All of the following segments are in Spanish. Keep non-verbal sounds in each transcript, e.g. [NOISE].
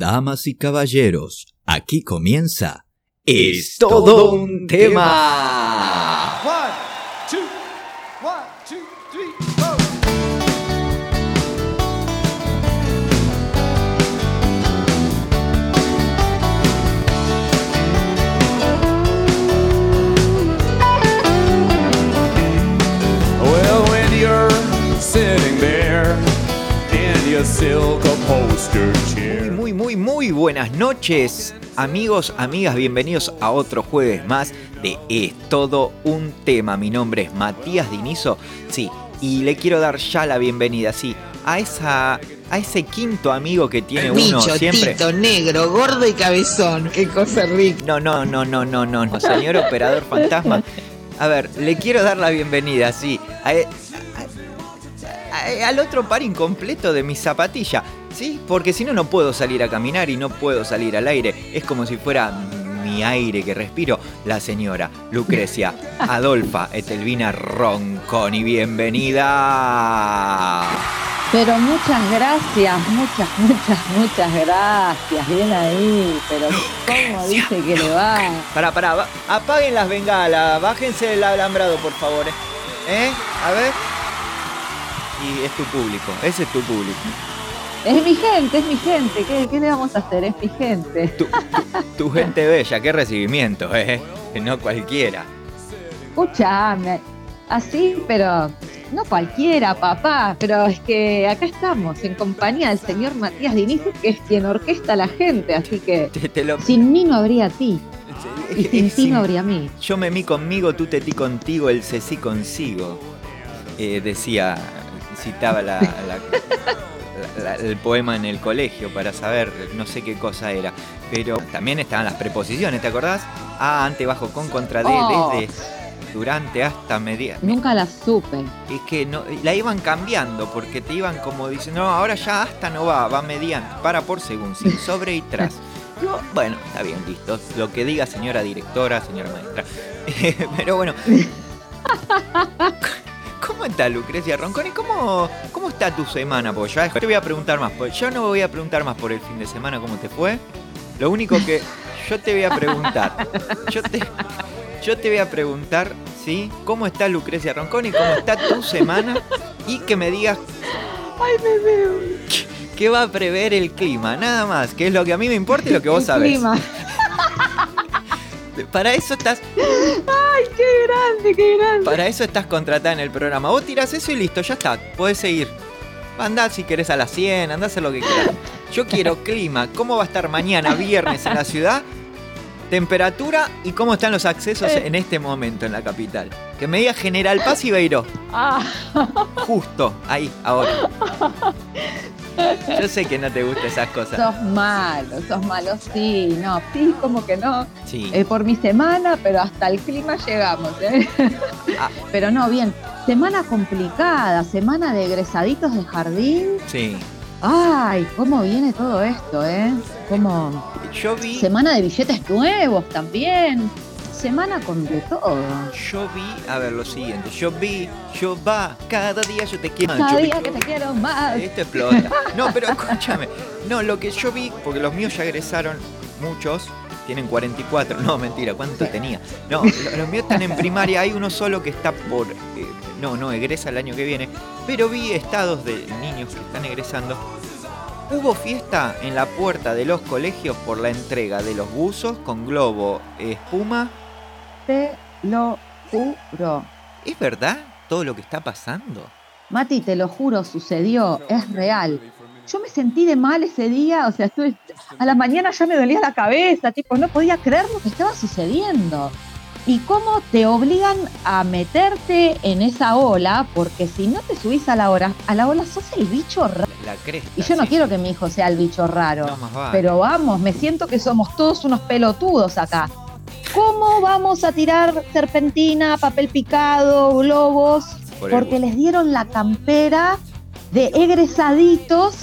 Damas y caballeros, aquí comienza Es todo un tema. One, two, one, two, three, four. Well, when you're sitting there in your silk upholstered chair. Muy, buenas noches, amigos, amigas, bienvenidos a otro jueves más de Es Todo un Tema. Mi nombre es Matías Dinizo, sí, y le quiero dar ya la bienvenida, sí, a esa, a ese quinto amigo que tiene uno siempre. negro, gordo y cabezón. Qué cosa rica. No, no, no, no, no, no, no, señor operador fantasma. A ver, le quiero dar la bienvenida, sí, a- a- a- al otro par incompleto de mi zapatilla, ¿sí? Porque si no, no puedo salir a caminar y no puedo salir al aire. Es como si fuera mi aire que respiro, la señora Lucrecia [LAUGHS] Adolfa Etelvina Ronconi. Bienvenida. Pero muchas gracias, muchas, muchas, muchas gracias. Bien ahí, pero ¿cómo dice que le va? Pará, pará, apaguen las bengalas, bájense el alambrado, por favor. ¿eh? ¿Eh? A ver. Y es tu público, ese es tu público. Es mi gente, es mi gente. ¿Qué, qué le vamos a hacer? Es mi gente. Tu, tu- tu gente bella, qué recibimiento, ¿eh? No cualquiera. Escuchame, así, pero no cualquiera, papá. Pero es que acá estamos, en compañía del señor Matías Diniz, que es quien orquesta a la gente. Así que Te, te lo- sin mí no habría ti. Y sin ti no habría mí. Yo me mí conmigo, tú te ti contigo, el se sí consigo. Eh, decía, citaba la- la- [LAUGHS] la- el poema en el colegio para saber no sé qué cosa era. Pero también estaban las preposiciones, ¿te acordás? A, ante, bajo, con, contra, de, Oh. desde, durante, hasta, media. Nunca la supe. Es que no, la iban cambiando porque te iban como diciendo, no, ahora ya hasta no va, va mediante, para por según, sin sobre y tras. [LAUGHS] Yo, bueno, está bien, listo. Lo que diga señora directora, señora maestra. [LAUGHS] Pero bueno. [LAUGHS] ¿Cómo está Lucrecia Ronconi? ¿Cómo, ¿Cómo está tu semana? Porque ya te voy a preguntar más. Porque yo no voy a preguntar más por el fin de semana cómo te fue. Lo único que yo te voy a preguntar. Yo te, yo te voy a preguntar, ¿sí? ¿Cómo está Lucrecia Ronconi? ¿Cómo está tu semana? Y que me digas Ay, me veo. qué va a prever el clima. Nada más, que es lo que a mí me importa y lo que vos El sabés. clima. [LAUGHS] Para eso estás, Ay, qué grande, qué grande. para eso estás contratada en el programa. Vos tirás eso y listo, ya está. Podés seguir. Andá si querés a las 100, andá a hacer lo que quieras. Yo quiero clima. ¿Cómo va a estar mañana, viernes en la ciudad? Temperatura y cómo están los accesos en este momento en la capital. Que me diga General Paz y Beiró. Ah, Justo, ahí, ahora. [LAUGHS] Yo sé que no te gustan esas cosas. sos malo, sos malo, sí, no, sí, como que no. Sí. Eh, por mi semana, pero hasta el clima llegamos, ¿eh? Ah. [LAUGHS] Pero no, bien. Semana complicada, semana de egresaditos de jardín. Sí. Ay, cómo viene todo esto, ¿eh? Como Yo vi. semana de billetes nuevos también. Semana con de todo. Yo vi, a ver lo siguiente, yo vi, yo va, cada día yo te quiero más. Cada día que te quiero más. Esto explota. No, pero escúchame. No, lo que yo vi, porque los míos ya egresaron, muchos, tienen 44. No, mentira, ¿cuánto tenía? No, lo- los míos están en primaria, hay uno solo que está por. eh, no, no, egresa el año que viene. Pero vi estados de niños que están egresando. Hubo fiesta en la puerta de los colegios por la entrega de los buzos con globo, espuma. Te lo juro. ¿Es verdad todo lo que está pasando? Mati, te lo juro, sucedió, es real. Yo me sentí de mal ese día, o sea, estuve, a la mañana ya me dolía la cabeza, tipo, no podía creer lo que estaba sucediendo. Y cómo te obligan a meterte en esa ola, porque si no te subís a la, hora, a la ola, sos el bicho raro. La cresta. Y yo no sí. quiero que mi hijo sea el bicho raro. No, más vale. Pero vamos, me siento que somos todos unos pelotudos acá. ¿Cómo vamos a tirar serpentina, papel picado, globos? Por Porque les dieron la campera de egresaditos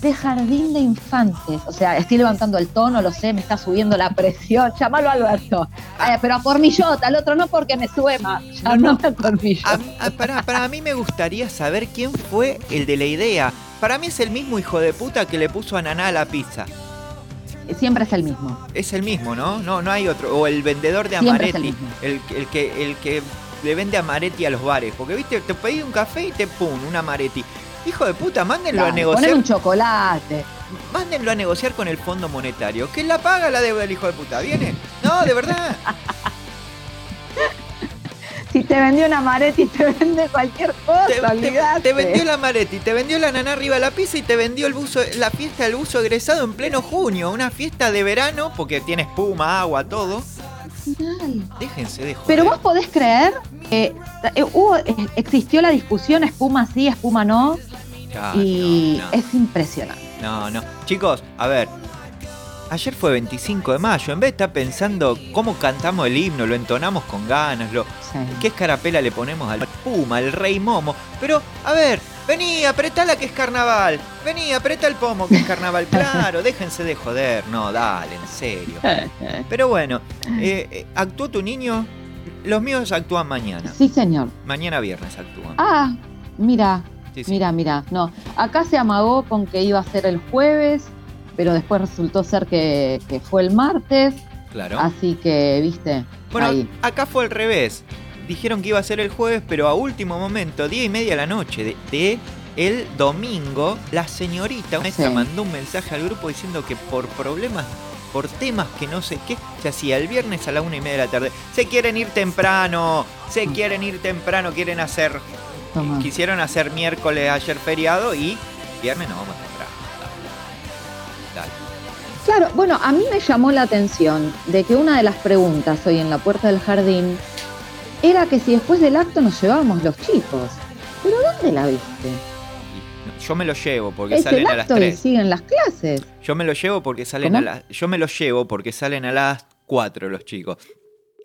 de jardín de infantes. O sea, estoy levantando el tono, lo sé, me está subiendo la presión. [LAUGHS] Llámalo Alberto. Pero a Cornillota, al otro no porque me sube más. No, a. A- a- para, para mí me gustaría saber quién fue el de la idea. Para mí es el mismo hijo de puta que le puso ananá a la pizza. Siempre es el mismo. Es el mismo, ¿no? No, no hay otro. O el vendedor de es el amaretti. mismo. El, el que, el que le vende amaretti a los bares. Porque, viste, te pedí un café y te pum, un amaretti. Hijo de puta, mándenlo a negociar. un chocolate. Mándenlo a negociar con el Fondo Monetario. ¿Quién la paga la deuda del hijo de puta? ¿Viene? No, de verdad. [LAUGHS] Si te vendió una Maretti, te vende cualquier cosa, Te, te- olvidate. te vendió la Maretti, te vendió la nana arriba de la pizza y te vendió el buzo, la fiesta del buzo egresado en pleno junio. Una fiesta de verano porque tiene espuma, agua, todo. Final. Déjense de joder. Pero vos podés creer que eh, hubo, eh, existió la discusión espuma sí, espuma no, y no, no. es impresionante. No, no. Chicos, a ver. Ayer fue 25 de mayo. En vez de estar pensando cómo cantamos el himno, lo entonamos con ganas, lo, Sí. qué escarapela le ponemos al Puma, al Rey Momo. Pero, a ver, vení, apretala que es carnaval. Vení, apreta el pomo que es carnaval. [LAUGHS] Claro, déjense de joder. No, dale, en serio. Pero bueno, eh, eh, ¿actuó tu niño? Los míos actúan mañana. Sí, señor. Mañana viernes actúan. Ah, mira, Sí, sí. mira, mira. No, acá se amagó con que iba a ser el jueves, pero después resultó ser que, que fue el martes. Claro. Así que, viste, Bueno, ahí. acá fue al revés. Dijeron que iba a ser el jueves, pero a último momento, día y media de la noche de, de el domingo, la señorita una Sí. mandó un mensaje al grupo diciendo que por problemas, por temas que no sé qué, se hacía el viernes a la una y media de la tarde. Se quieren ir temprano, se Mm. quieren ir temprano, quieren hacer, Toma. quisieron hacer miércoles ayer feriado y viernes no vamos temprano. Claro, bueno, a mí me llamó la atención de que una de las preguntas hoy en la puerta del jardín era que si después del acto nos llevábamos los chicos. ¿Pero dónde la viste? Y Yo me lo llevo porque Es salen el a las acto y 3. siguen las clases. Yo me lo llevo porque salen ¿Cómo? a las. Yo me lo llevo porque salen a las 4 los chicos.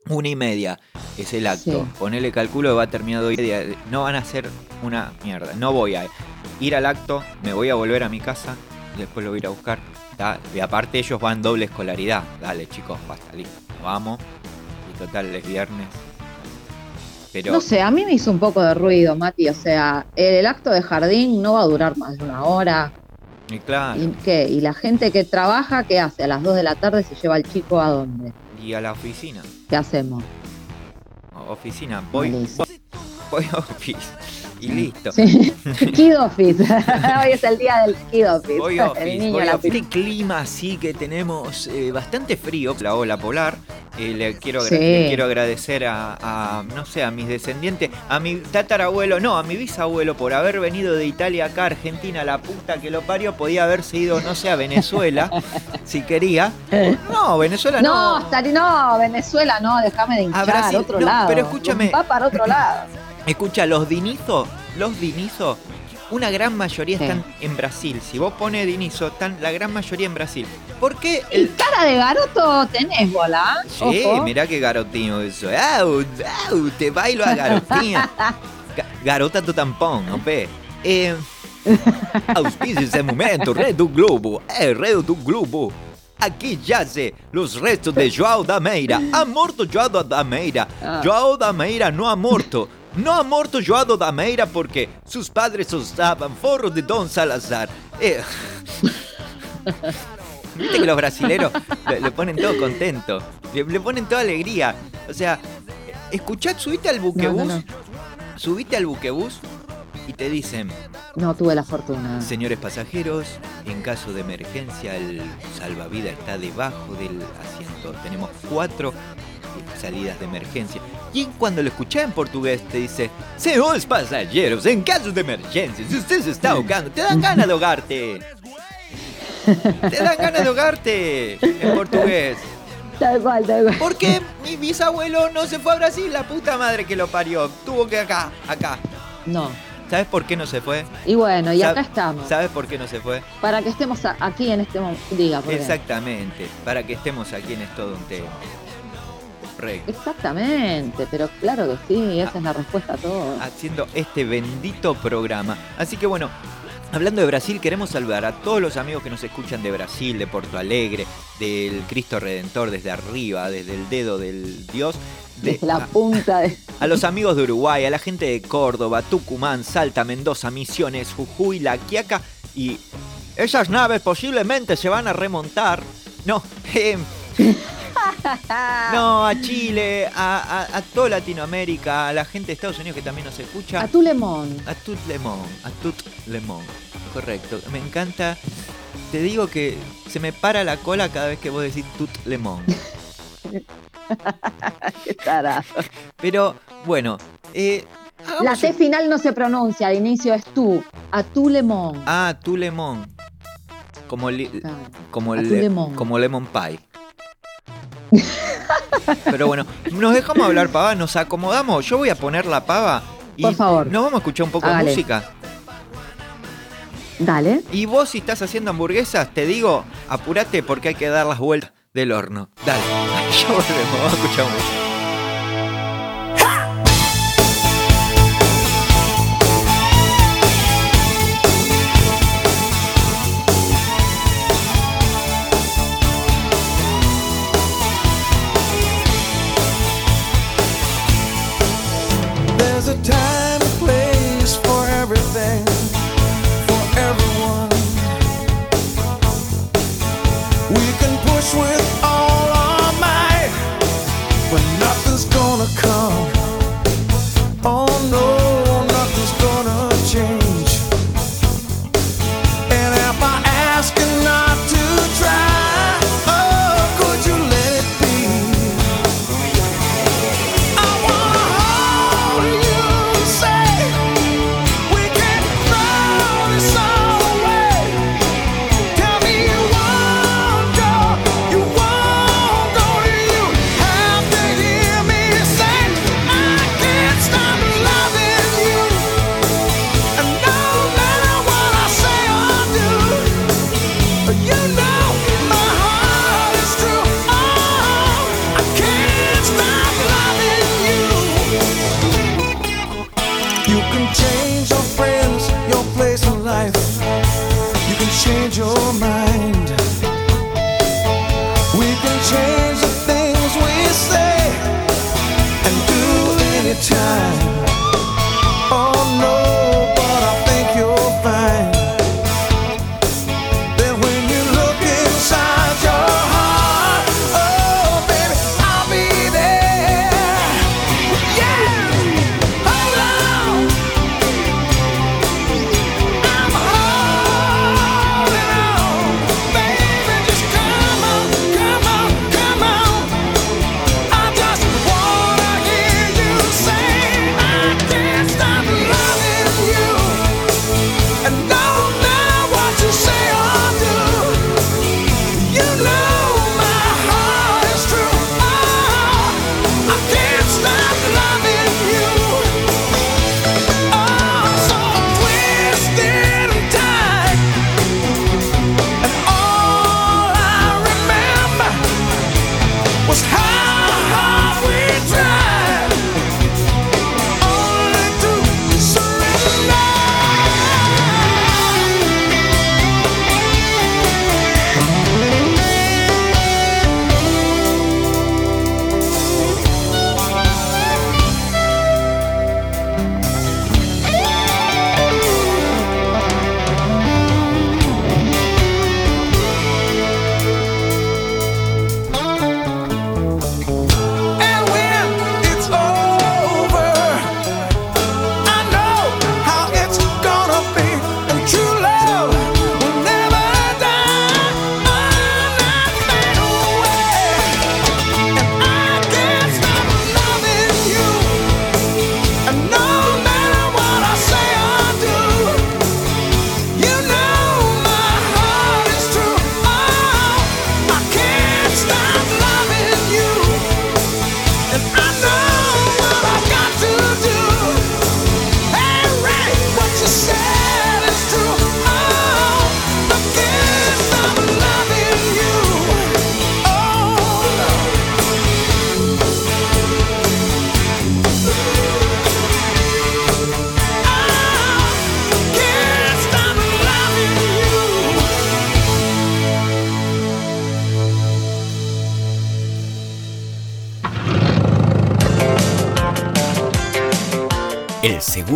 Una y media es el acto. Sí. Ponele cálculo que va terminado hoy. día. No van a hacer una mierda. No voy a ir al acto, me voy a volver a mi casa, después lo voy a ir a buscar. Y aparte ellos van doble escolaridad. Dale chicos, basta, listo. Vamos. Y total, es viernes. Pero No sé, a mí me hizo un poco de ruido, Mati. O sea, el acto de jardín no va a durar más de una hora. y claro. ¿Y qué? ¿Y la gente que trabaja, qué hace? A las 2 de la tarde se lleva al chico a dónde? Y a la oficina. ¿Qué hacemos? Oficina. Voy, voy, voy a office. Y listo. Sí. [LAUGHS] Kid Office. [LAUGHS] Hoy es el día del Kid Office. [LAUGHS] El office, niño, voy la office. Clima así que tenemos eh, bastante frío, la ola polar. Eh, le, quiero agra- Sí. le quiero agradecer a, a, no sé, a mis descendientes, a mi tatarabuelo, no, a mi bisabuelo por haber venido de Italia acá a Argentina, la puta que lo parió, podía haberse ido, no sé, a Venezuela, si quería. No, Venezuela No, no. no, Venezuela no, déjame de hinchar, Brasil, otro no, lado. pero escúchame. Va para otro lado. Escucha, los Dinizo, los Dinizo, una gran mayoría Sí. están en Brasil. Si vos pones Dinizo, están la gran mayoría en Brasil. ¿Por qué el cara de garoto tenés, bola. Sí, Ojo. mirá qué garotinho eso. Au, au, te bailo a garotinha. [LAUGHS] Ga- Garota do tampão, não vê? É... Auspicia esse momento, Rei do Globo. É, Rei do Globo. Aqui jazem os restos de João da Meira. Ha morto João da Meira. Ah. João da Meira não ha morto. Não ha morto João da Meira porque seus padres usavam forro de Don Salazar. Eh, [LAUGHS] Viste que los brasileros le, le ponen todo contento, le, le ponen toda alegría. O sea, escuchad, subite al buquebús, No, no, subite al buquebús y te dicen, No tuve la fortuna. señores pasajeros, en caso de emergencia el salvavidas está debajo del asiento. Tenemos cuatro salidas de emergencia. Y cuando lo escuchás en portugués te dice, señores pasajeros, en caso de emergencia, si usted se está ahogando, te dan ganas de ahogarte. [LAUGHS] Te dan ganas de ahogarte en portugués. Tal cual, tal cual. Porque mi bisabuelo no se fue a Brasil, la puta madre que lo parió. Tuvo que acá, acá. No. ¿Sabes por qué no se fue? Y bueno, y acá estamos. ¿Sabes por qué no se fue? Para que estemos aquí en este momento. Diga, ¿por? Exactamente, para que estemos aquí en Es Todo un Tema. Exactamente, pero claro que sí, esa es la respuesta a todo. Haciendo este bendito programa. Así que bueno, Hablando de Brasil, queremos saludar a todos los amigos que nos escuchan de Brasil, de Porto Alegre, del Cristo Redentor desde arriba, desde el dedo del Dios. De, desde la punta de... [LAUGHS] A, los amigos de Uruguay, a la gente de Córdoba, Tucumán, Salta, Mendoza, Misiones, Jujuy, La Quiaca y... Esas naves posiblemente se van a remontar. No, [LAUGHS] em, no, a Chile, a, a, toda Latinoamérica, a la gente de Estados Unidos que también nos escucha. A tu lemón. A tu lemón, a tu lemón. Correcto. Me encanta. Te digo que se me para la cola cada vez que vos decís tut lemón. [LAUGHS] [LAUGHS] Qué tarazo. Pero bueno, eh, la T final no se pronuncia, al inicio es tú, a tu lemón. Ah, tu lemón. Como, li... Ah. como, le... como lemon pie. [LAUGHS] Pero bueno, nos dejamos hablar pava, nos acomodamos. Yo voy a poner la pava y Por favor. nos vamos a escuchar un poco de música. Dale. Y vos si estás haciendo hamburguesas, te digo, apurate porque hay que dar las vueltas del horno. Dale. [LAUGHS] Yo volvemos, vamos a escuchar música.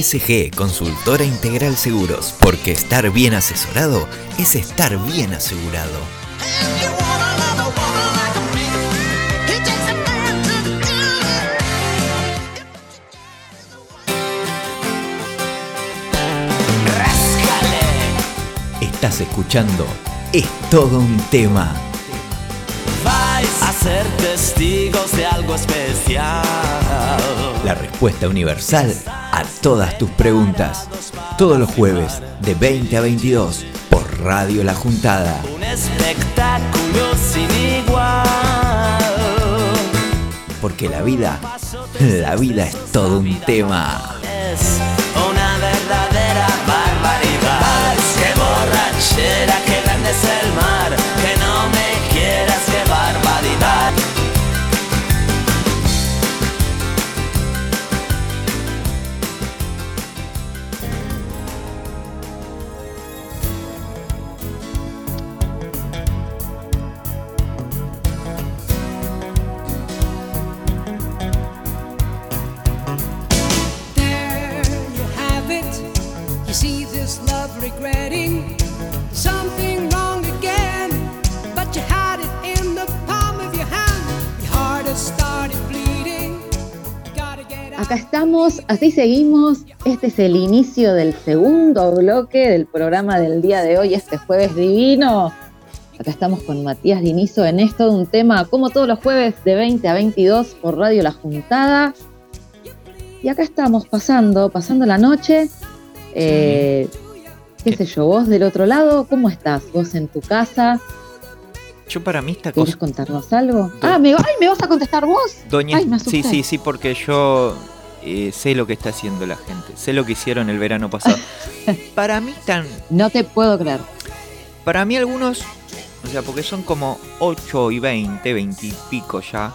SG Consultora Integral Seguros, porque estar bien asesorado es estar bien asegurado. Estás escuchando Es todo un tema. Vais a ser testigos de algo especial. La respuesta universal todas tus preguntas. Todos los jueves de 20 a 22 por Radio La Juntada. Un espectáculo sin igual. Porque la vida, la vida es todo un tema. Es una verdadera barbaridad. Qué borrachera, qué grande es el mar. Regretting something wrong again. But you had it in the palm of your hand. Your heart has started bleeding. Gotta get out. Acá estamos, así seguimos. Este es el inicio del segundo bloque del programa del día de hoy, este jueves divino. Acá estamos con Matías Dinizo en esto de un tema, como todos los jueves, de 20 a 22 por Radio La Juntada. Y acá estamos pasando, pasando la noche. Eh, ¿Qué sé yo? ¿Vos del otro lado? ¿Cómo estás? ¿Vos en tu casa? Yo para mí esta ¿Querés cosa... contarnos algo? Ah, ¿me, ay, ¿me vas a contestar vos? Doña, Ay, me sí, sí, sí, porque yo eh, sé lo que está haciendo la gente, sé lo que hicieron el verano pasado. [LAUGHS] para mí tan, No te puedo creer. para mí algunos, o sea, porque son como 8 y 20, 20 y pico ya.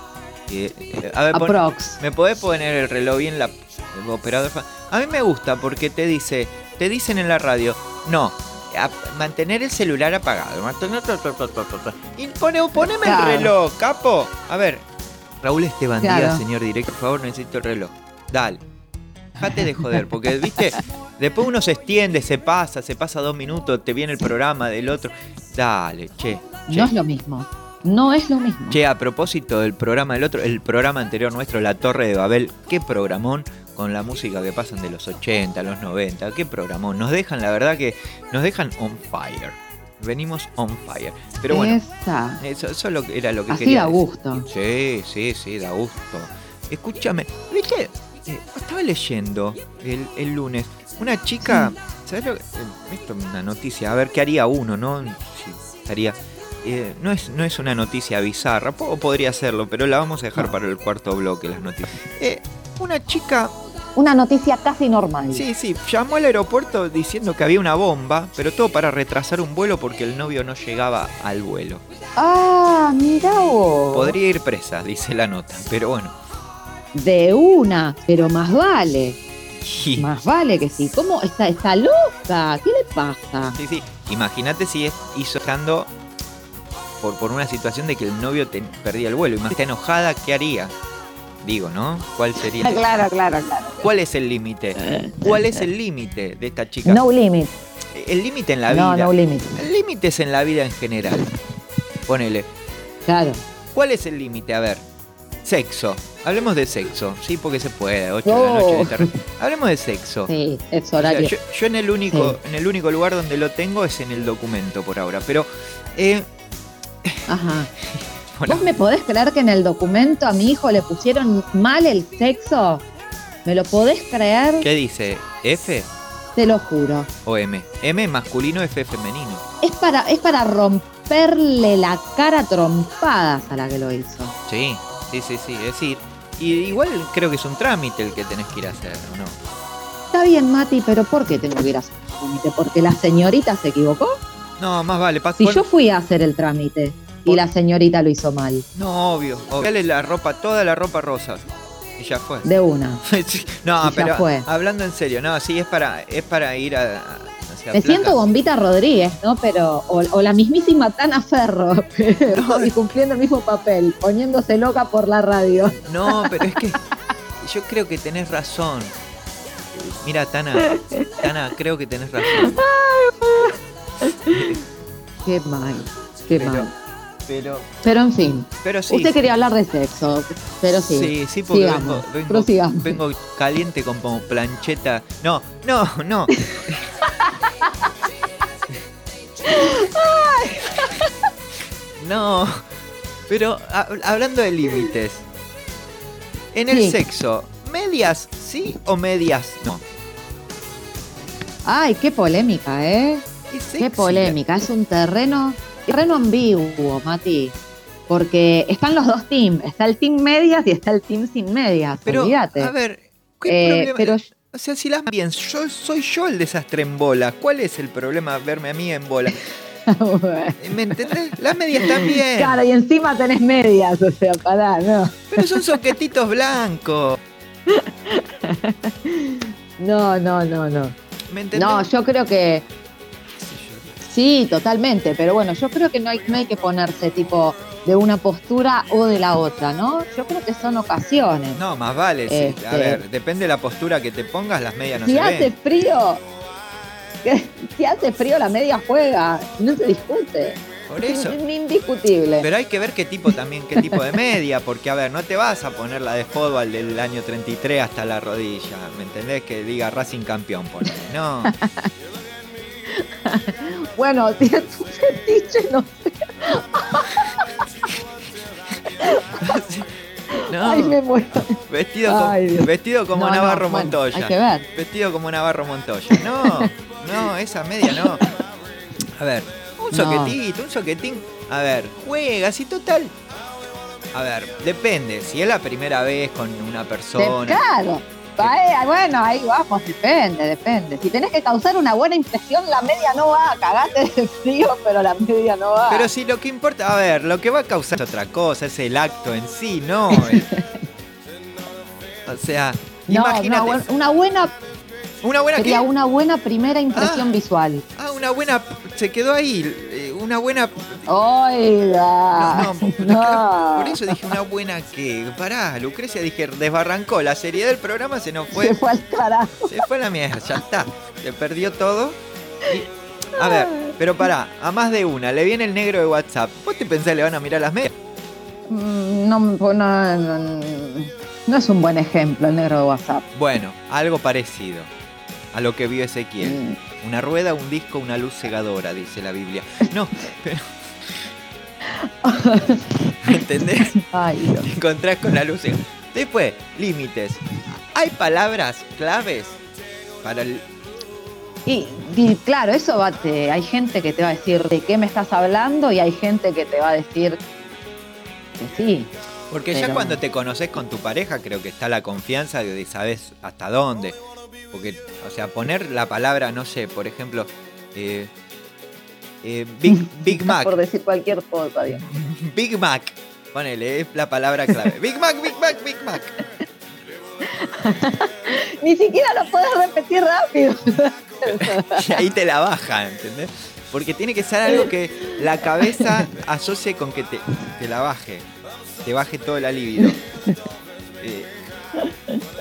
eh, eh, a ver, pon-. ¿me podés poner el reloj bien la el operador? A mí me gusta porque te dice, te dicen en la radio, no. a- mantener el celular apagado. mantener- Y pone, poneme Claro. el reloj, capo. A ver, Raúl Esteban Díaz, Claro. señor director, por favor, necesito el reloj. Dale. Dejate de joder, porque, [LAUGHS] viste, después uno se extiende, se pasa, se pasa dos minutos, te viene el programa del otro. Dale, che. che. No es lo mismo. No es lo mismo. Che, a propósito del programa del otro, el programa anterior nuestro, La Torre de Babel, qué programón con la música que pasan de los 80, los 90, qué programón. Nos dejan, la verdad que nos dejan on fire. Venimos on fire. Pero bueno, Esa. eso, eso lo que- era lo que Así quería da decir. gusto. Sí, sí, sí, da gusto. Escúchame, ¿viste? Eh, estaba leyendo el, el lunes. Una chica, ¿sabes lo que? eh, Esto es una noticia, a ver qué haría uno, ¿no? Si estaría. eh, no, es, no es una noticia bizarra, po- podría serlo, pero la vamos a dejar para el cuarto bloque, las noticias. Eh, una chica, Una noticia casi normal. sí, sí, llamó al aeropuerto diciendo que había una bomba, pero todo para retrasar un vuelo porque el novio no llegaba al vuelo. Ah, mira vos. Podría ir presa, dice la nota, pero bueno. De una, pero más vale. Y- [LAUGHS] Más vale que sí. ¿Cómo? Está, está loca. ¿Qué le pasa? Sí, sí. Imagínate si es, hizo estando por, por una situación de que el novio te- perdía el vuelo. Imagínate enojada, ¿qué haría? Digo, ¿no? ¿Cuál sería? [LAUGHS] Claro, claro, claro. ¿Cuál es el límite? ¿Cuál es el límite de esta chica? No limit. El límite en la No, vida. no limit. El límite es en la vida en general. Ponele. Claro. ¿Cuál es el límite? A ver. Sexo. Hablemos de sexo. Sí, porque se puede. 8 de la noche. No. de tarde. Hablemos de sexo. Sí, es O sea, horario. yo, yo en el único, Sí. en el único lugar donde lo tengo es en el documento por ahora. Pero eh, Ajá. [LAUGHS] ¿Vos me podés creer que en el documento a mi hijo le pusieron mal el sexo? ¿Me lo podés creer? ¿qué dice? ¿F Te lo juro. o M? M masculino, F femenino. Es para, es para romperle la cara trompadas a la que lo hizo. Sí, sí, sí, sí. Es decir, y igual creo que es un trámite el que tenés que ir a hacer, ¿o no? Está bien, Mati, pero ¿por qué tengo que ir a hacer el trámite? ¿Porque la señorita se equivocó? No, más vale. pa- Si yo fui a hacer el trámite. Y la señorita lo hizo mal. No, obvio. obvio. Dale la ropa, toda la ropa rosa. Y ya fue. De una. [LAUGHS] no, Y ya pero fue. hablando en serio, no, sí, es para, es para ir a, Me Plata. siento Bombita Rodríguez, ¿no? Pero, o, o la mismísima Tana Ferro, [LAUGHS] pero- y cumpliendo el mismo papel, poniéndose loca por la radio. No, pero es que yo creo que tenés razón. Mira, Tana, Tana, creo que tenés razón. Qué mal, qué Pero, mal. Pero, Pero en fin, pero sí. usted quería hablar de sexo, pero sí. Sí, sí, porque sigamos, vengo, vengo, prosigamos. vengo caliente como plancheta. No, no, no. [LAUGHS] No, pero ha- hablando de límites. En el Sí. sexo, ¿medias sí o medias no? Ay, qué polémica, ¿eh? Qué, polémica. Es un terreno, terreno ambiguo, Mati. Porque están los dos teams. Está el team medias y está el team sin medias. Pero, Olvídate. a ver, ¿qué Eh, problema? pero O sea, si las bien, yo soy yo el desastre en bola. ¿Cuál es el problema verme a mí en bola? [LAUGHS] ¿Me entendés? Las medias también. Claro, y encima tenés medias, o sea, pará, no. Pero son soquetitos blancos. [LAUGHS] No, no, no, no. ¿Me entendés? No, yo creo que sí, totalmente, pero bueno, yo creo que no hay, no hay que ponerse tipo de una postura o de la otra, ¿no? Yo creo que son ocasiones. No, más vale. sí. Este- A ver, depende de la postura que te pongas, las medias no si se hace ven. frío, [LAUGHS] si hace frío la media juega, no se discute. Por eso. Es indiscutible. Pero hay que ver qué tipo también, qué tipo de media, porque a ver, no te vas a poner la de fútbol del año 33 hasta la rodilla, ¿me entendés? Que diga Racing campeón, ponele. No, [LAUGHS] Bueno, [LAUGHS] si es un fetiche, no sé. no. Ay, me muero. Vestido, Ay, como No, no, Navarro bueno, Montoya. hay que ver. Vestido como Navarro Montoya. No, no, esa media no. A ver, un soquetito, un soquetín. A ver, juegas y total. A ver, depende. Si es la primera vez con una persona. claro. Bueno, ahí vamos, depende, depende. Si tenés que causar una buena impresión, la media no va. Cagate de frío, pero la media no va. Pero si lo que importa, a ver, lo que va a causar es otra cosa, es el acto en sí, no. [LAUGHS] o sea, no, imagínate. una, bu- una buena, ¿Una buena sería qué? una buena primera impresión Ah. visual. Ah, una buena. Se quedó ahí. Una buena. Oiga. [LAUGHS] No, por eso dije una buena que. Pará, Lucrecia, dije, desbarrancó. La seriedad del programa se nos fue. Se fue al carajo. Se fue a la mierda, ya está. Se perdió todo. Y- a ver, pero pará, a más de una, le viene el negro de WhatsApp. ¿Vos te pensás que le van a mirar las medias? Mm, No, no, no, no, no es un buen ejemplo el negro de WhatsApp. Bueno, algo parecido a lo que vio Ezequiel. Mm. Una rueda, un disco, una luz cegadora, dice la Biblia. No, pero. [LAUGHS] ¿Me entendés? Ay, Dios. Te encontrás con la luz cegadora. Después, límites. ¿Hay palabras claves para el. Y, y claro, eso va, te- hay gente que te va a decir de qué me estás hablando y hay gente que te va a decir que sí. Porque ya cuando te conoces con tu pareja, creo que está la confianza de sabes hasta dónde. Porque, o sea, poner la palabra, no sé, por ejemplo, eh, eh, Big, [LAUGHS] Big Mac. Por decir cualquier cosa. Big Mac. Ponele, es la palabra clave. Big Mac, Big Mac, Big Mac. [LAUGHS] Ni siquiera lo puedes repetir rápido. [LAUGHS] Y ahí te la baja, ¿entendés? Porque tiene que ser algo que la cabeza asocie con que te, te la baje. Te baje todo el alivio. Eh,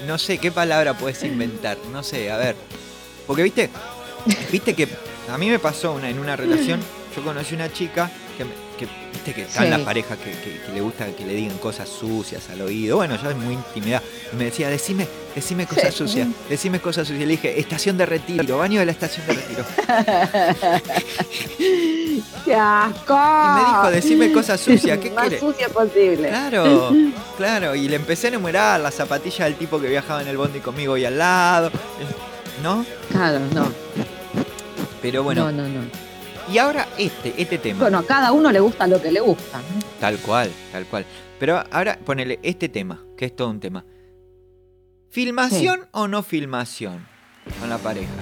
no sé, ¿qué palabra puedes inventar? No sé, a ver. Porque viste, viste que a mí me pasó una, en una relación, yo conocí una chica que, viste que están Sí. las parejas que, que- que le gusta que le digan cosas sucias al oído. Bueno, yo es muy intimidad. Y me decía, decime, decime cosas Sí. sucias, decime cosas sucias. Le dije, estación de retiro, baño de la estación de retiro. [LAUGHS] ¡Qué asco! Y me dijo, decime cosas sucias, ¿qué [LAUGHS] Más quiere? sucia posible. Claro, claro. Y le empecé a enumerar las zapatillas del tipo que viajaba en el bondi conmigo y al lado. ¿No? Claro, no. Pero bueno, No, no, no. Y ahora este, este tema. Bueno, a cada uno le gusta lo que le gusta. ¿no? Tal cual, tal cual. Pero ahora ponele este tema, que es todo un tema. ¿Filmación o no filmación con la pareja?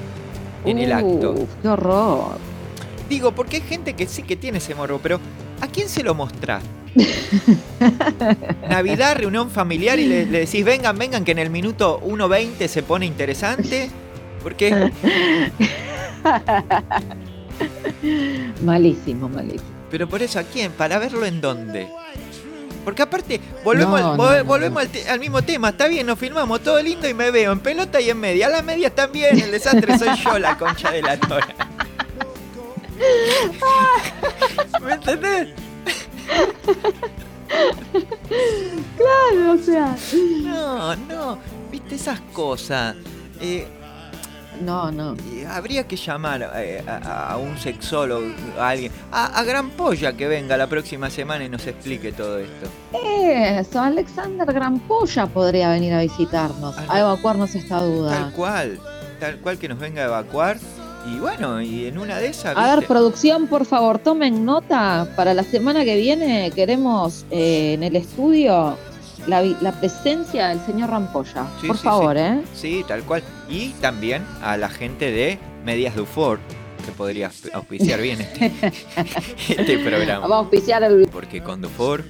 En el acto. Uf, ¡Qué horror! Digo, porque hay gente que sí que tiene ese morbo, pero ¿A quién se lo mostrás? [LAUGHS] Navidad, reunión familiar y le, le decís, vengan, vengan, que en el minuto 1.20 se pone interesante. Porque, [LAUGHS] [LAUGHS] Malísimo, malísimo. pero por eso, ¿a quién? ¿Para verlo en dónde? Porque aparte, volvemos, No, al, no, vol- no, volvemos no. Al, te- al mismo tema. Está bien, nos filmamos todo lindo y me veo en pelota y en media. A las medias también, el desastre soy yo, la concha de la tora. [LAUGHS] ¿Me entendés? Claro, o sea. No, no, viste esas cosas. Eh, No, no. habría que llamar eh, a, a un sexólogo, a alguien, a, a Gran Polla que venga la próxima semana y nos explique todo esto. Eso, Alexander Grampolla podría venir a visitarnos, a evacuarnos esta Tal duda. cual, tal cual que nos venga a evacuar. Y bueno, y en una de esas. A ver, producción, por favor, tomen nota. Para la semana que viene queremos eh, en el estudio la, la presencia del señor Rampolla. Sí, por sí, favor, sí. ¿eh? Sí, tal cual. Y también a la gente de Medias Dufort, que podría [LAUGHS] auspiciar bien este, [LAUGHS] este programa. Vamos a auspiciar el... Porque con Dufort.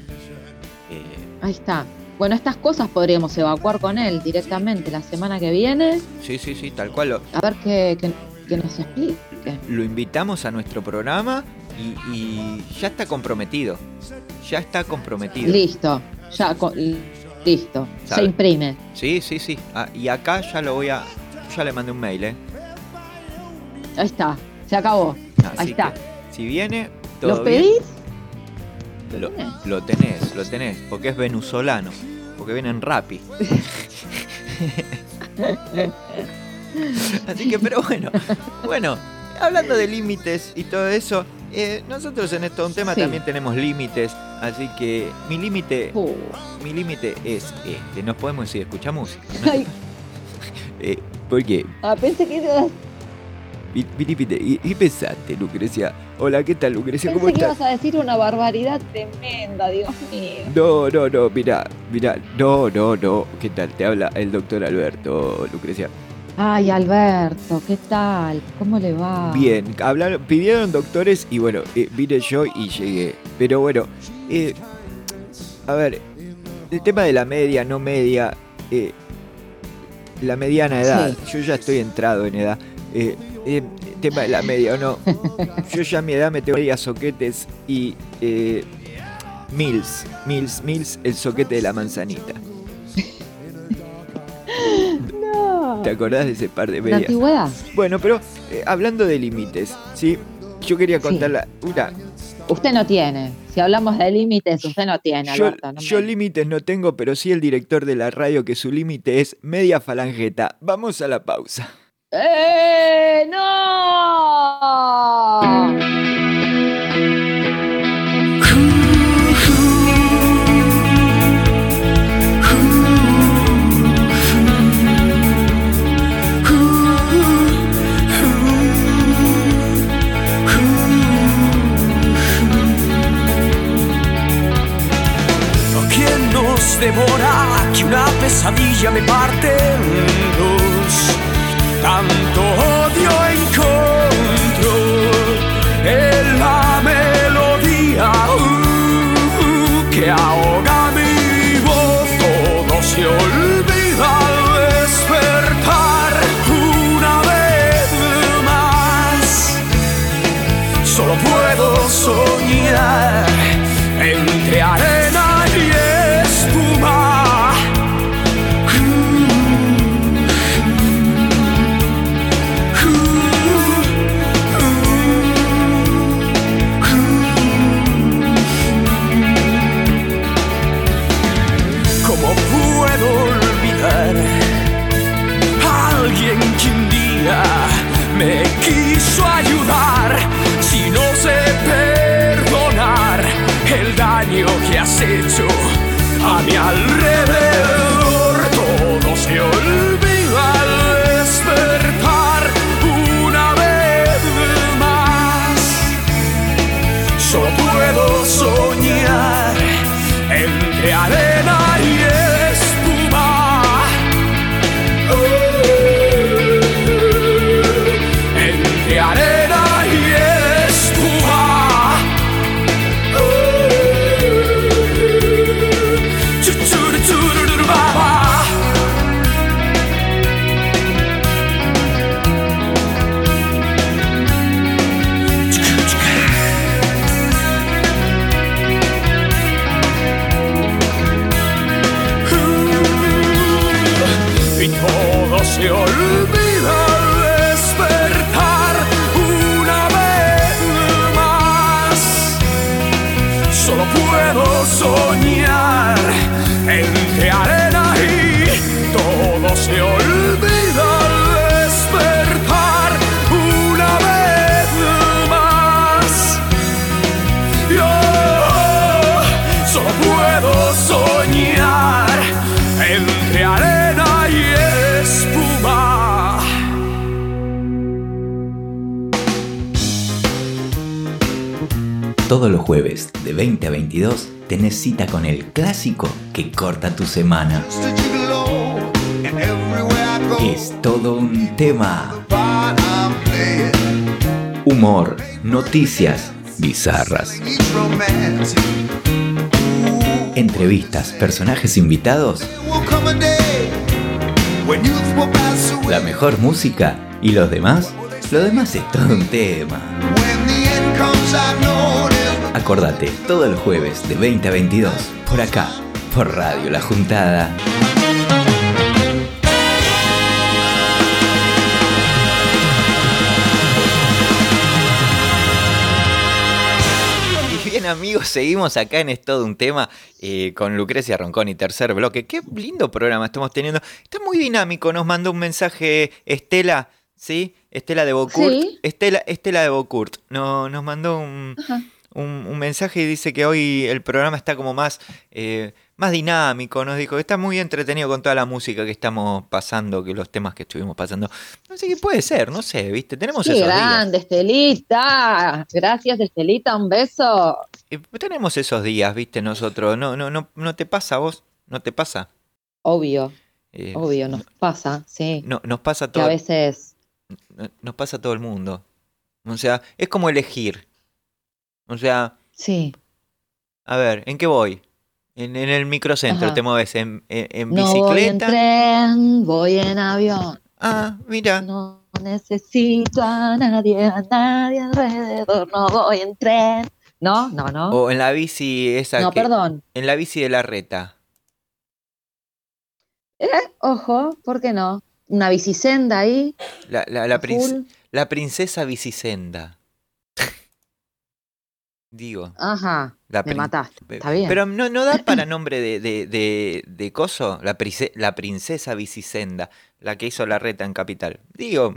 eh, Ahí está. Bueno, estas cosas podríamos evacuar con él directamente la semana que viene. sí, sí, sí, tal cual. Lo, A ver qué, qué- qué nos explique. lo invitamos a nuestro programa y, y ya está comprometido. Ya está comprometido. Listo, ya, listo. Se imprime. Sí, sí, sí. Ah, y acá ya lo voy a. Ya le mandé un mail, ¿eh? Ahí está, se acabó. Así Ahí está. si viene, todo ¿Lo bien. pedís? Lo, tenés? lo tenés, lo tenés, porque es venezolano, porque viene en Rappi. [LAUGHS] Así que, pero bueno, bueno, hablando de límites y todo eso, eh, nosotros en esto un tema Sí. también tenemos límites, así que mi límite, Uh, mi límite es este, nos podemos decir, escucha música. ¿no? ay, [LAUGHS] Eh, porque, ah, pensé que ibas, ¿y y pensaste, Lucrecia? Hola, ¿qué tal, Lucrecia? ¿Cómo pensé que estás? ibas a decir una barbaridad tremenda, Dios mío. No, no, no, mira, mira, no, no, no. ¿Qué tal? Te habla el doctor Alberto, Lucrecia. Ay, Alberto, ¿qué tal? ¿Cómo le va? Bien, hablaron, pidieron doctores y bueno, eh, vine yo y llegué. Pero bueno, eh, a ver, el tema de la media, no media, eh, la mediana edad, yo ya estoy entrado en edad. Eh, eh, el tema de la media o no, [LAUGHS] yo ya a mi edad me tengo media soquetes y eh, Mills, Mills, Mills, el soquete de la manzanita. No. ¿Te acordás de ese par de ¿La medias? antigüedad? Bueno, pero eh, hablando de límites, ¿sí? Yo quería Sí. contar la- una. Usted no tiene. Si hablamos de límites, usted no tiene, Yo, Alberto. no me- yo límites no tengo, pero sí el director de la radio que su límite es media falangeta. Vamos a la pausa. ¡Eh! ¡No! Nos devora? Que una pesadilla me parte en dos. Tanto odio encontro en la melodía uh, que ahoga tu semana. Es todo un tema. Humor, noticias bizarras, entrevistas, personajes invitados, la mejor música y los demás. Lo demás es todo un tema. Acordate, todos los jueves de 20 a 22, por acá, por Radio La Juntada. Y bien amigos, seguimos acá en Es Todo Un Tema eh, con Lucrecia Ronconi, tercer bloque. Qué lindo programa estamos teniendo. Está muy dinámico, nos mandó un mensaje Estela, ¿sí? Estela de Bocurt. Sí. Estela, Estela de Bocurt. No, nos mandó un, Ajá. Un- un mensaje y dice que hoy el programa está como más, eh, más dinámico. Nos dijo está muy entretenido con toda la música que estamos pasando, que los temas que estuvimos pasando. No sé qué puede ser, no sé, ¿viste? Tenemos Qué esos días. grande, Estelita. Gracias, Estelita. Un beso. Eh, Tenemos esos días, ¿viste? Nosotros. No, no, no, no te pasa a vos, no te pasa. Obvio, Eh, obvio, nos pasa, sí. no, nos pasa a Que a todo, veces. nos pasa a todo el mundo. O sea, es como elegir. O sea, Sí. a ver, ¿en qué voy? En, en el microcentro Ajá. te mueves en, en- en No voy en bicicleta. tren, voy en avión. ah, mira. No necesito a nadie, a nadie alrededor. No voy en tren. No, no, no. O en la bici esa no, que- perdón. En la bici de la reta. Eh, ojo, ¿por qué no? Una bicisenda ahí. La, la, la, princ- la princesa bicisenda. Digo. Ajá, La me mataste. Está bien. Pero no, no da [CLEARS THROAT] para nombre de, de, de, de coso, la, prince- la princesa Bicisenda, la que hizo la reta en Capital. Digo,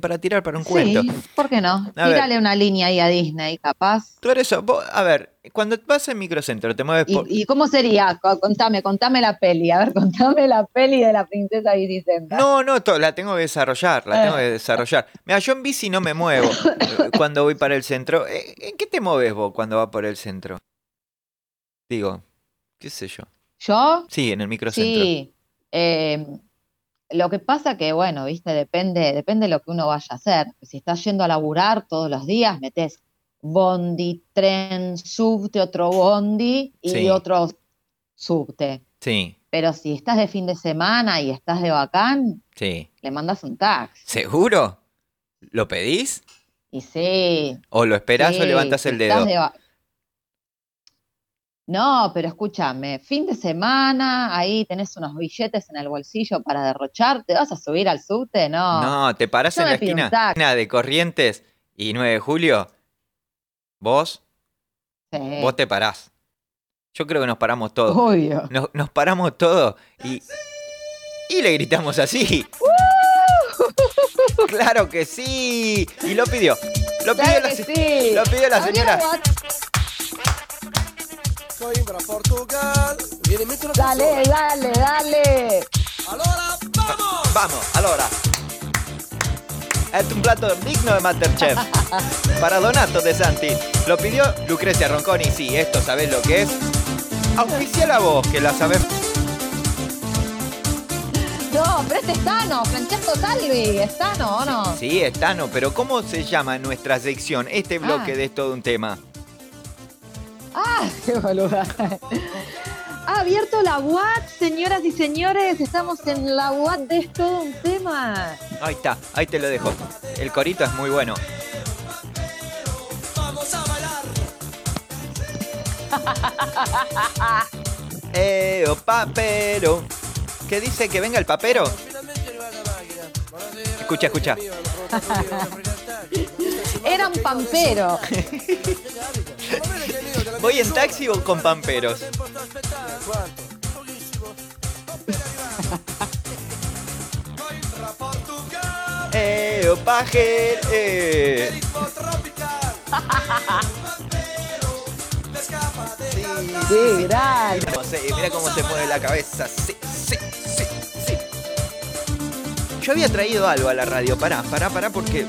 para tirar para un cuento. ¿por qué no? A ver. Tírale una línea ahí a Disney, capaz. Tú eres, vos- a ver, cuando vas en microcentro, te mueves ¿Y, por... y cómo sería? Co- Contame, contame la peli. A ver, [LAUGHS] contame la peli de la princesa Bicisenda. No, no, la tengo que desarrollar, la tengo que Eh. desarrollar. Mira, yo en bici no me muevo [LAUGHS] eh, cuando voy para el centro. Eh, ¿En qué te mueves vos cuando vas por el centro? Digo, qué sé yo. ¿Yo? Sí, en el microcentro. Sí. eh, lo que pasa que, bueno, viste, depende, depende de lo que uno vaya a hacer. Si estás yendo a laburar todos los días, metes bondi, tren, subte, otro bondi y Sí. otro subte. Sí, Pero si estás de fin de semana y estás de bacán, sí. le mandas un taxi. ¿Seguro? ¿Lo pedís? Y sí. ¿O lo esperás o sí, levantas el estás dedo? de No, pero escúchame, fin de semana, ahí tenés unos billetes en el bolsillo para derrochar, ¿te vas a subir al subte? No. No, te parás Yo en la esquina, de Corrientes y 9 de julio. Vos, Sí, vos te parás. Yo creo que nos paramos todos. Obvio. Nos, nos paramos todos y, y le gritamos así. ¡Claro que sí! Y lo pidió. Lo pidió, Claro la, que sí. lo pidió la señora. Coimbra, Portugal. Viene metti una Dale, dale, dale. Allora, vamos! Vamos, allora. Es un plato digno de Masterchef. [LAUGHS] Para Donato de Santi. Lo pidió Lucrecia Ronconi. Sí, esto sabés lo que es. Auspicia la voz, que la sabés. No, pero este es Tano, Francesco Salvi, ¿es Tano o no? Sí, es Tano, pero ¿cómo se llama en nuestra sección este bloque Ah. de Es todo un tema? Ah, qué boluda. Ha abierto la UAT, señoras y señores. Estamos en la UAT de Es todo un tema. Ahí está, ahí te lo dejo. El corito es muy bueno. Vamos a bailar. Eh, papero. ¿Qué dice que venga el papero? Escucha, escucha. Era un [LAUGHS] pampero. [LAUGHS] ¿Voy en taxi o con pamperos? [LAUGHS] Eh, pajer, eh. Qué grande. Mira cómo se mueve la cabeza. Sí, sí, sí, sí. Yo había traído algo a la radio. Pará, pará, pará, porque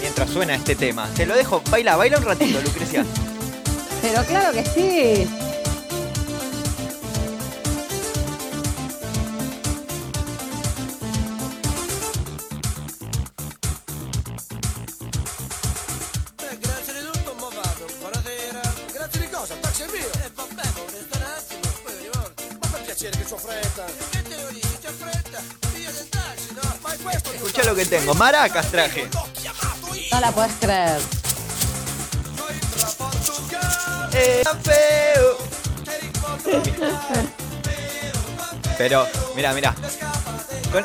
mientras suena este tema, te lo dejo. Baila, baila un ratito, Lucrecia. [LAUGHS] Pero claro que sí. Escucha lo que tengo. Maracas traje. No la podés creer. Eh, [LAUGHS] feo. Pero, mira, mira. Con-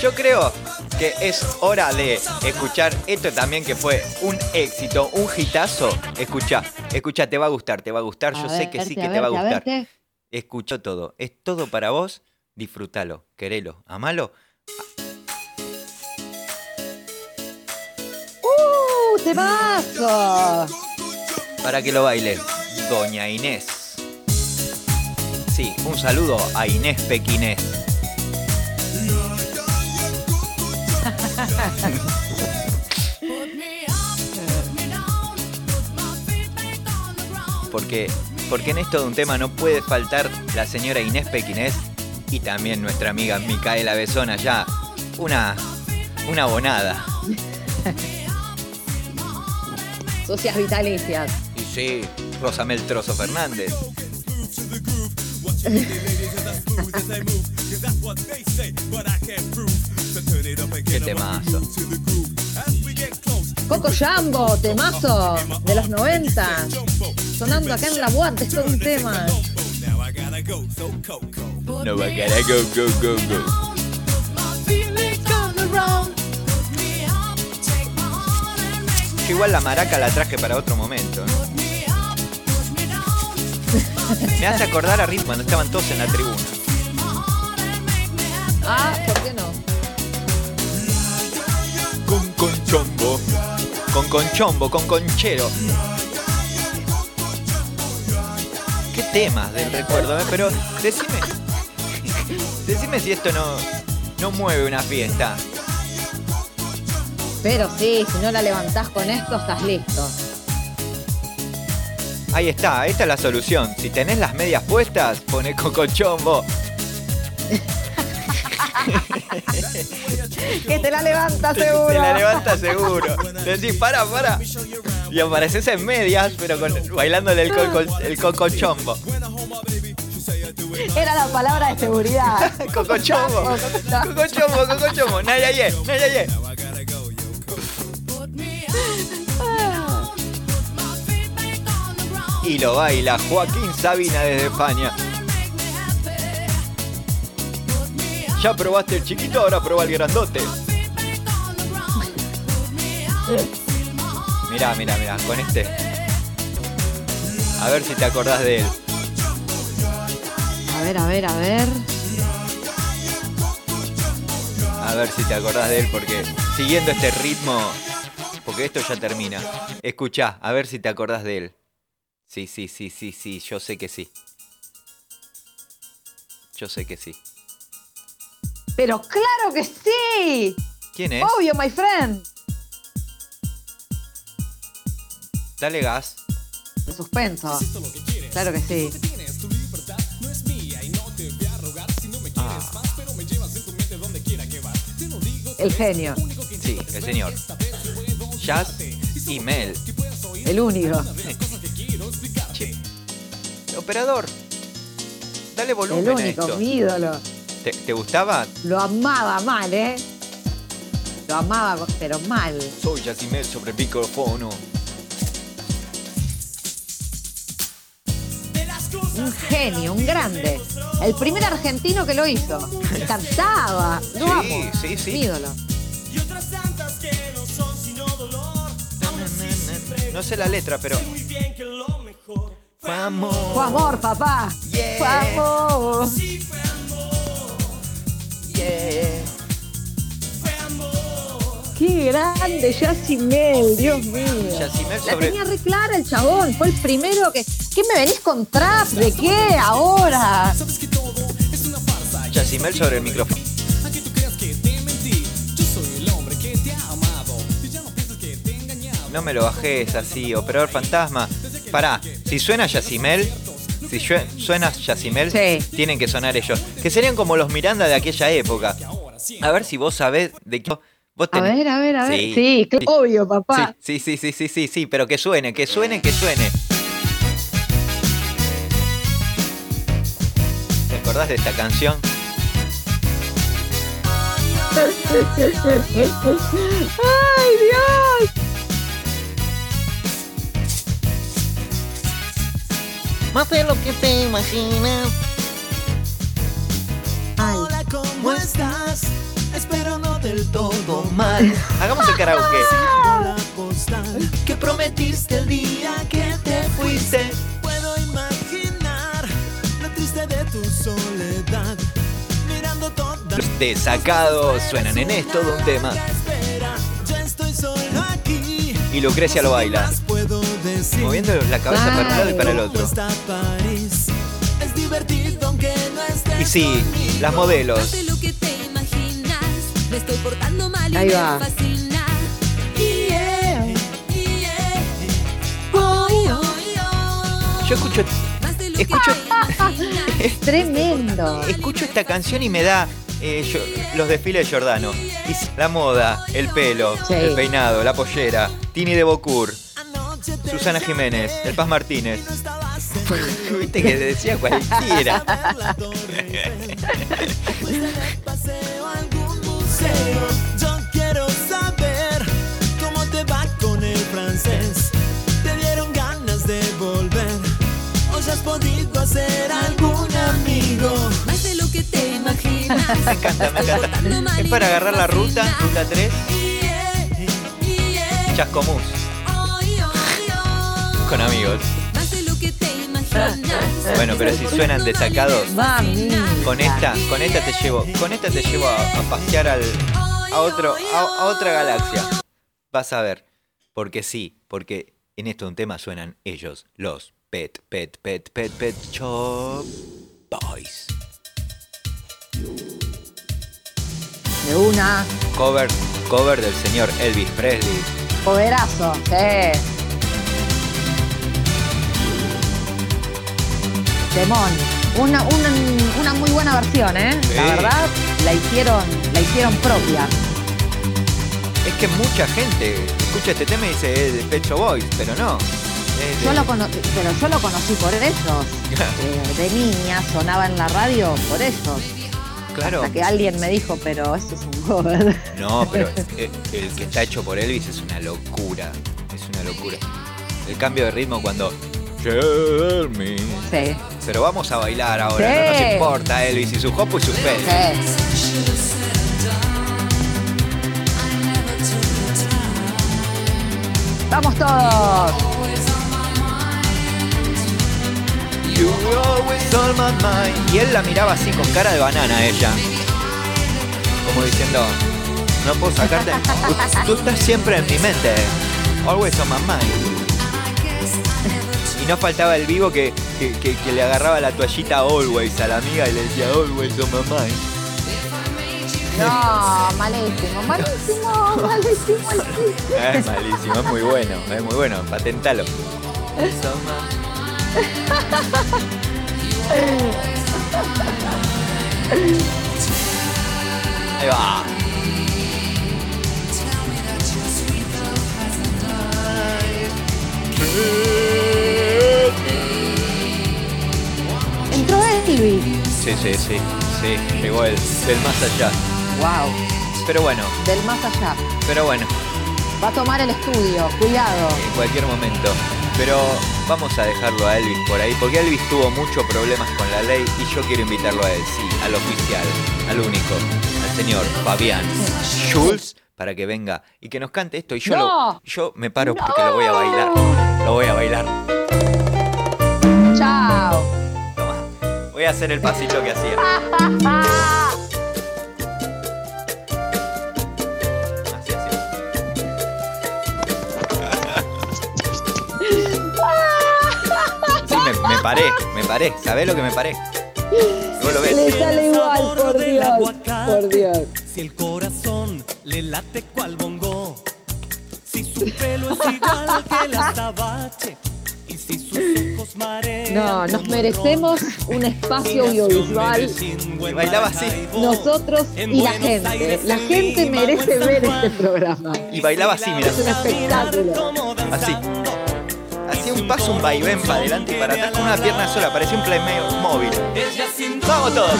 Yo creo que es hora de escuchar esto también que fue un éxito, un hitazo. Escucha, escucha, te va a gustar, te va a gustar. Yo sé que sí que te va a gustar. verte. Escuchó todo. Es todo para vos. Disfrútalo, querelo, amalo. ¡Uh! ¡Temazo! Para que lo baile. Doña Inés. Sí, un saludo a Inés Pequinés. [LAUGHS] Porque, porque en esto de un tema no puede faltar la señora Inés Pequinés y también nuestra amiga Micaela Besona ya. Una, una bonada. Socias vitalicias. Sí, Rosamel Trozo Fernández. [LAUGHS] Qué temazo. Coco Jambo, temazo de los 90. Sonando acá en la Guante, es todo un tema. No va a querer go, go, go, go. Yo igual la maraca la traje para otro momento. ¿no? Me hace acordar a Riz cuando estaban todos en la tribuna. Ah, ¿por qué no? Con conchombo. Con conchombo, con conchero. Qué temas del recuerdo, ¿eh? Pero decime. [LAUGHS] Decime si esto no, no mueve una fiesta. Pero sí, si no la levantás con esto, estás listo. Ahí está, esta es la solución. Si tenés las medias puestas, poné cocochombo. [LAUGHS] Que te la levanta seguro. te la levanta seguro. Decís, para, para. Y apareces en medias, pero con, bailándole el, coco, el cocochombo. Era la palabra de seguridad. [LAUGHS] Cocochombo. Cocochombo, cocochombo. Nayaye, nayaye. Y lo baila Joaquín Sabina desde España. Ya probaste el chiquito, ahora probá el grandote. Mirá, mirá, mirá, con este. A ver si te acordás de él. A ver, a ver, a ver. A ver si te acordás de él, porque siguiendo este ritmo, porque esto ya termina. Escuchá, a ver si te acordás de él. Sí, sí, sí, sí, sí, yo sé que sí. Yo sé que sí. Pero claro que sí. ¿Quién es? Obvio, my friend. Dale gas. De suspenso. Claro que sí. El genio. sí, el señor. Jazz y Mel. El único. Dale El volumen a único, esto. mi ídolo. ¿Te, te gustaba? Lo amaba mal, ¿eh? Lo amaba, pero mal. Soy Jazz y Mel sobre el micrófono. Un genio, un grande. El primer argentino que lo hizo. Cantaba. Lo Sí, amo. sí, sí. Mi ídolo. No sé la letra, pero. Fue amor. Fue amor, papá. Yeah. Fue amor. Yeah. Qué grande, Yacimel, Dios mío. Yacimel La sobre- tenía re clara el chabón. Fue el primero que. ¿Qué me venís con trap? ¿De qué ahora? Yacimel sobre el micrófono. No me lo bajes así, operador fantasma. Pará, si suena Yacimel, si sue- suena Yacimel, Sí. tienen que sonar ellos. Que serían como los Miranda de aquella época. A ver si vos sabés de qué. Vos A ver, a ver, a ver. Sí. Sí, obvio, papá. Sí, sí, sí, sí, sí, sí, pero que suene, que suene, que suene. ¿Te acordás de esta canción? [LAUGHS] ¡Ay, Dios! Más de lo que te imaginas. Ay, ¿cómo estás? Espero no del todo Mal. [LAUGHS] Hagamos el karaoke. la postal que prometiste el día que te fuiste. Puedo imaginar lo triste de tu soledad. Mirando toda Los desacados suenan en esto de un tema. Ya estoy solo aquí. Y Lucrecia lo baila. Puedo. Moviendo la cabeza para un lado y para el otro. Está París. Es divertido aunque no estés Y sí, las modelos. Más de lo que te imaginas. Me estoy portando mal y Ahí va. Yo escucho, escucho- [LAUGHS] tremendo. escucho esta canción y me da eh, yo- los desfiles de Giordano. La moda, el pelo, Sí. el peinado, la pollera, Tini de Bocur, Susana Jiménez, el Paz Martínez. Viste que decía cualquiera. ver la Torre Eiffel. Fuiste de paseo a algún museo. Yo quiero saber cómo te va con el francés. ¿Te dieron ganas de volver? ¿O ya has podido hacer algún amigo? Más de lo que te imaginas. Me encanta, me encanta. Es para agarrar la ruta, ruta 3, Yeah, yeah. Chascomús. Con amigos. Bueno, pero si suenan desacados, Mami. con esta, con esta te llevo, con esta te llevo a, a pasear al, a otro, a, a otra galaxia. Vas a ver, porque sí, porque en esto un tema suenan ellos, los Pet, Pet, Pet, Pet, Pet Shop Boys. De una. Cover, cover del señor Elvis Presley. Poderazo. Sí. Demon. Una, una, una muy buena versión, ¿eh? La verdad, la hicieron, la hicieron propia. Es que mucha gente escucha este tema y dice es de Pet Shop Boys, pero no. es de- Yo lo cono- pero yo lo conocí por ellos. [LAUGHS] Eh, de niña sonaba en la radio por ellos. claro. Hasta que alguien me dijo, pero eso es un cover. No, pero [LAUGHS] el, el que está hecho por Elvis es una locura. Es una locura. El cambio de ritmo cuando. Tell me. Sí. Pero vamos a bailar ahora, Sí. no nos importa Elvis y su hopo y su pelo. Sí. Vamos todos. You always on my mind. Y él la miraba así con cara de banana a ella. Como diciendo, no puedo sacarte. [LAUGHS] Tú, tú estás siempre en mi mente. Always on my mind. Y no faltaba el vivo que, que, que- que le agarraba la toallita always a la amiga y le decía always on my mind. No, malísimo, malísimo, [LAUGHS] malísimo. el chiste. Es malísimo, es muy bueno, es muy bueno, patentalo. Ahí va. Entró Elvis. Sí, sí, sí, sí, llegó el del más allá. Wow, Pero bueno, del más allá. pero bueno, Va a tomar el estudio, cuidado. en cualquier momento. Pero vamos a dejarlo a Elvis por ahí, porque Elvis tuvo muchos problemas con la ley y yo quiero invitarlo a él, sí, al oficial, al único, al señor Fabián Schulz, para que venga y que nos cante esto. Y yo, No. lo, yo me paro porque lo voy a bailar, lo voy a bailar. Voy a hacer el pasito que hacía. Así, así. Sí, me, me paré, me paré. ¿Sabés lo que me paré? Vos lo ves. Le sale igual, por Dios. Por Dios. Si el corazón le late cual bongo, si su pelo es igual que el azabache, No, nos merecemos un espacio audiovisual. Y bailaba así. Nosotros y la gente. La gente merece ver este programa. Y bailaba así, mira. Es un espectáculo. Así. Hacía un paso, un vaivén para adelante y para atrás con una pierna sola. Parecía un Playmobil. Ella sin Vamos todos.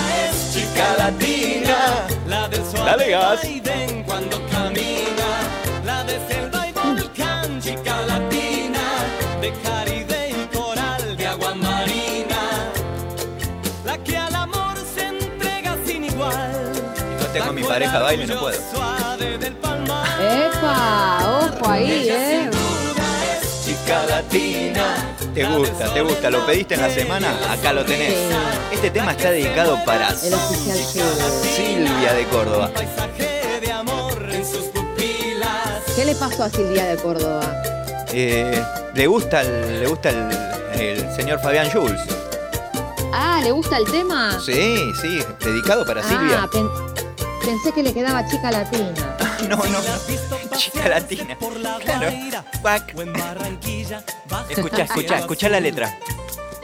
chica latina, la del sol Dale gas. Biden cuando camina, la de selva y volcán, chica latina, de Caribe pareja baile, no puedo. Suave del palmar, Epa, ojo ahí, eh. Chica latina. Te gusta, te gusta. Lo pediste en la semana, acá lo tenés. Este tema está dedicado para El oficial Silvio. Silvia de Córdoba. ¿Qué le pasó a Silvia de Córdoba? Eh, le gusta, el, le gusta el, el señor Fabián Jules. Ah, ¿le gusta el tema? Sí, sí, dedicado para Silvia. Ah, pen- pensé que le quedaba chica latina. [LAUGHS] No, no, chica latina. Por la Claro. Cuac. o en Barranquilla, bajo Escucha, escucha, escucha la letra.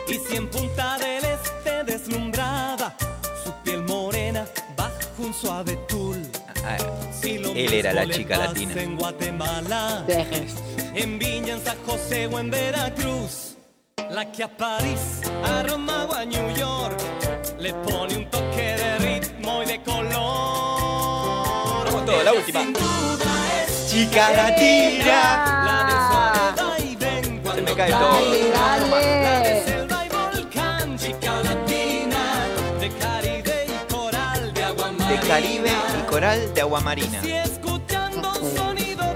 Y si en Punta del Este deslumbraba su piel morena bajo un suave tul. Ah, Él era la chica latina. En Guatemala, en Viña, en San José o en Veracruz. La que a París, a Roma o a New York le pone un toque de ritmo y de color. Vamos todos, la última. Chica latina. cuando me cae todo. Dale, dale. De Caribe y coral, de agua marina. Si escuchando sonido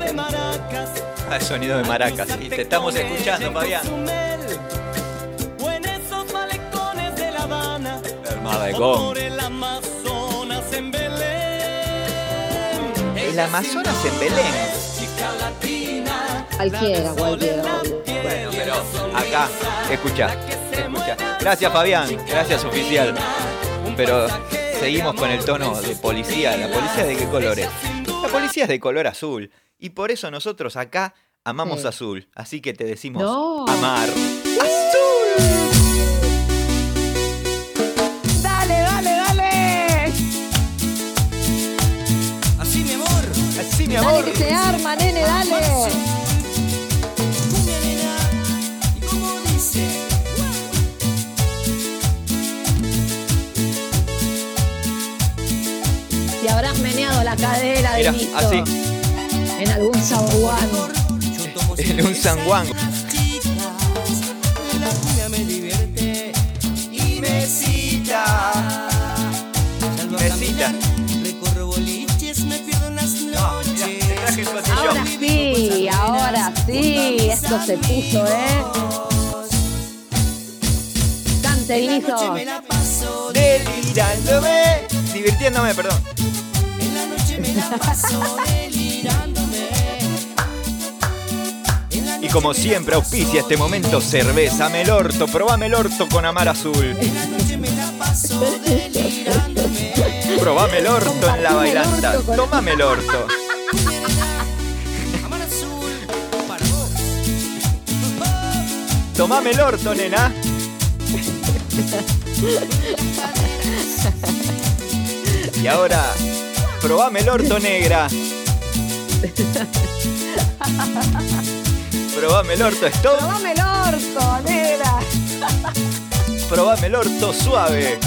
de maracas, Ah. Y te estamos escuchando, Fabián. Armada de gong. El Amazonas en Belén. Cualquiera, cualquiera. Bueno, pero acá, escucha, escucha. Gracias, Fabián. Gracias, oficial. Pero seguimos con el tono de policía. ¿La policía de qué color es? La policía es de color azul. Y por eso nosotros acá amamos Sí. azul. Así que te decimos No. amar. Dale, cadera de Mira, así. en algún zaguán. En un San Juan. Me divierte y me cita. Caminar, recorro boliches, me pierdo en las noches. Ahora sí, ahora sí. Esto se puso, ¿eh? Cante, En la noche Vinicius. me la paso, Delirándome. Divirtiéndome, perdón. Y como siempre auspicia este momento cerveza Melorto, el orto con amar azul. El orto en la bailanta. el orto. Tomame el orto, nena. Y ahora, probame el orto negra. Probame el orto stop. Probame el orto, negra. Probame el orto suave.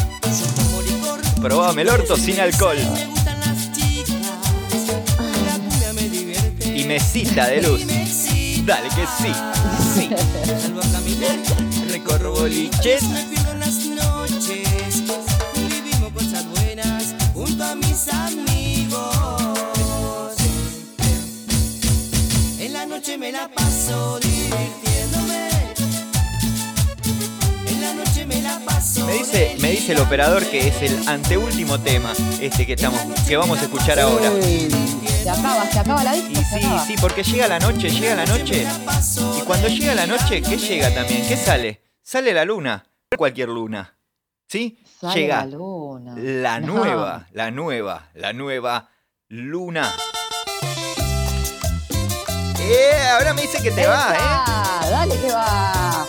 Probame el orto sin alcohol. Y mesita de luz. Dale que sí. Sí. [LAUGHS] Salgo a caminar. Recorro boliches. Me la paso divirtiéndome. En la noche me la paso Me dice, me dice el operador que es el anteúltimo tema, este que estamos, que vamos a escuchar ahora. Uy, se acaba, se acaba la Y disco, se sí, acaba. sí, porque llega la noche, llega la noche. Y cuando llega la noche, ¿qué llega también? ¿Qué sale? Sale la luna. Cualquier luna. ¿Sí? Sale llega la luna. la No. nueva, la nueva, la nueva luna. Eh, ahora me dice que te va, ¿eh? Dale que va.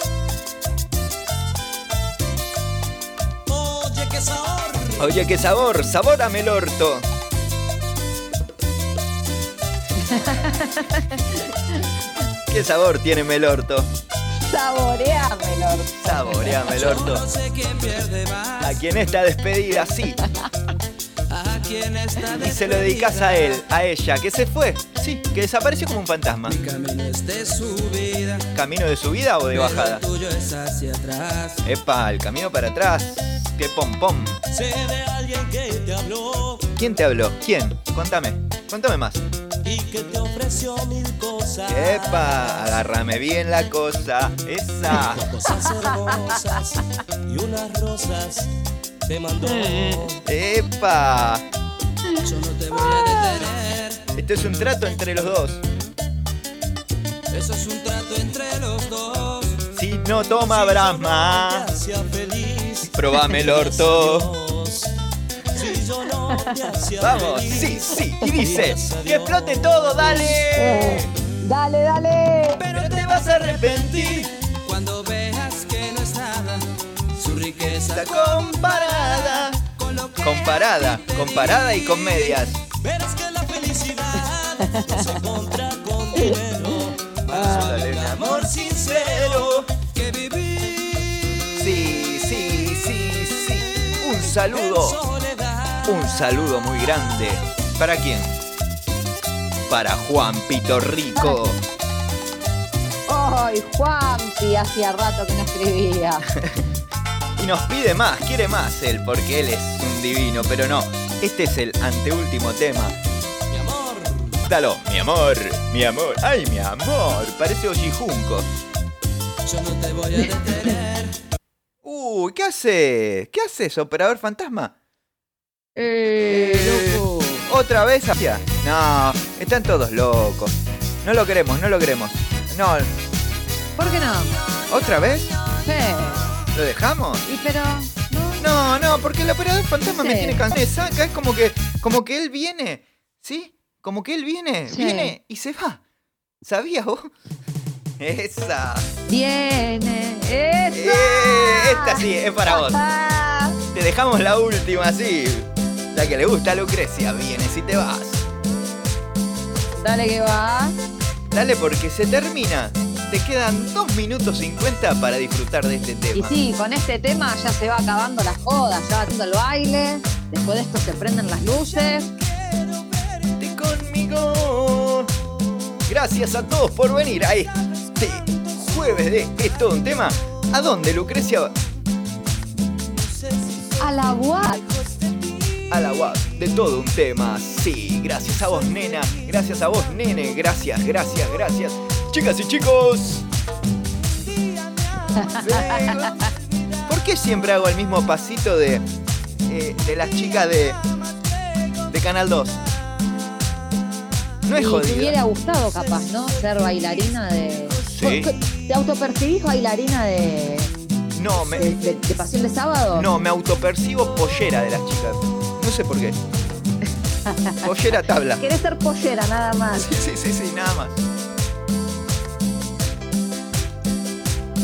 Oye, qué sabor. Oye, qué sabor, sabórame el orto. [LAUGHS] ¿Qué sabor tiene Melorto? Saboreame el orto. Quién pierde más. A quien esta despedida, sí. [LAUGHS] Y se lo dedicas a él, a ella, que se fue. Sí, que desapareció como un fantasma. Mi camino es de subida. ¿Camino de subida o de bajada? Pero el tuyo es hacia atrás. Epa, el camino para atrás. Qué pom pom. Sé de alguien que te habló ¿Quién te habló? ¿Quién? Contame, contame más. y que te ofreció mil cosas. Epa, agárrame bien la cosa. Esa. Cosas hermosas y unas rosas te mandó. [LAUGHS] Epa. Yo no te voy a detener. Esto es un trato entre los dos. Eso es un trato entre los dos. Si no toma brama, Te hacía feliz. probame el orto. Si yo no te [LAUGHS] Vamos, feliz. sí, sí. Y dice, que explote todo, dale. Dale, dale. Pero te vas a arrepentir. Cuando veas que no es nada, su riqueza Está comparada. Comparada, comparada y con medias. verás que la felicidad no se encuentra con dinero. [LAUGHS] Dale un amor sincero. Que vivir Sí, sí, sí, sí. Un saludo. Un saludo muy grande. ¿Para quién? Para Juan Pito Rico. [LAUGHS] Ay, Juanpi, hacía rato que no escribía. [LAUGHS] Y nos pide más, quiere más él, porque él es un divino, pero no. Este es el anteúltimo tema. Mi amor, Dalo, mi amor, mi amor, ay, mi amor. Parece Ojijunco. yo no te voy a [LAUGHS] detener. Uy, ¿qué hace? ¿Qué haces, operador fantasma? Eh, loco. ¿Otra vez hacia? No, están todos locos. No lo queremos, no lo queremos. No, ¿Por qué no? ¿otra vez? Sí. ¿Lo dejamos? Y pero. No. No, porque el operador fantasma me tiene cansado. Me saca, es como que, como que él viene, ¿sí? Como que él viene, Sí. viene y se va. ¿Sabías vos? Esa. Viene. ¡Esa! Eh, esta sí, es para vos. Te dejamos la última, sí. La que le gusta a Lucrecia, viene si te vas. Dale que va. Dale porque se termina. Te quedan 2 minutos 50 para disfrutar de este Y tema. sí, con este tema ya se va acabando la joda, ya va haciendo el baile. Después de esto se prenden las luces. Vente conmigo. Gracias a todos por venir a este jueves de Es todo un tema. ¿A dónde, Lucrecia? A la boate. A la UAP de todo un tema. Sí, gracias a vos, nena. Gracias a vos, nene. Gracias, gracias, gracias. Chicas y chicos. [LAUGHS] ¿Por qué siempre hago el mismo pasito de, eh, de las chicas de, de Canal 2? No es y te jodido. hubiera gustado capaz, ¿no? Ser bailarina de. Sí. ¿Te autopercibís bailarina de, No, me, de, de- de Pasión de Sábado? No, me autopercibo pollera de las chicas. No sé por qué. [LAUGHS] Pollera tabla. Querés ser pollera nada más. Sí, sí, sí, sí, nada más.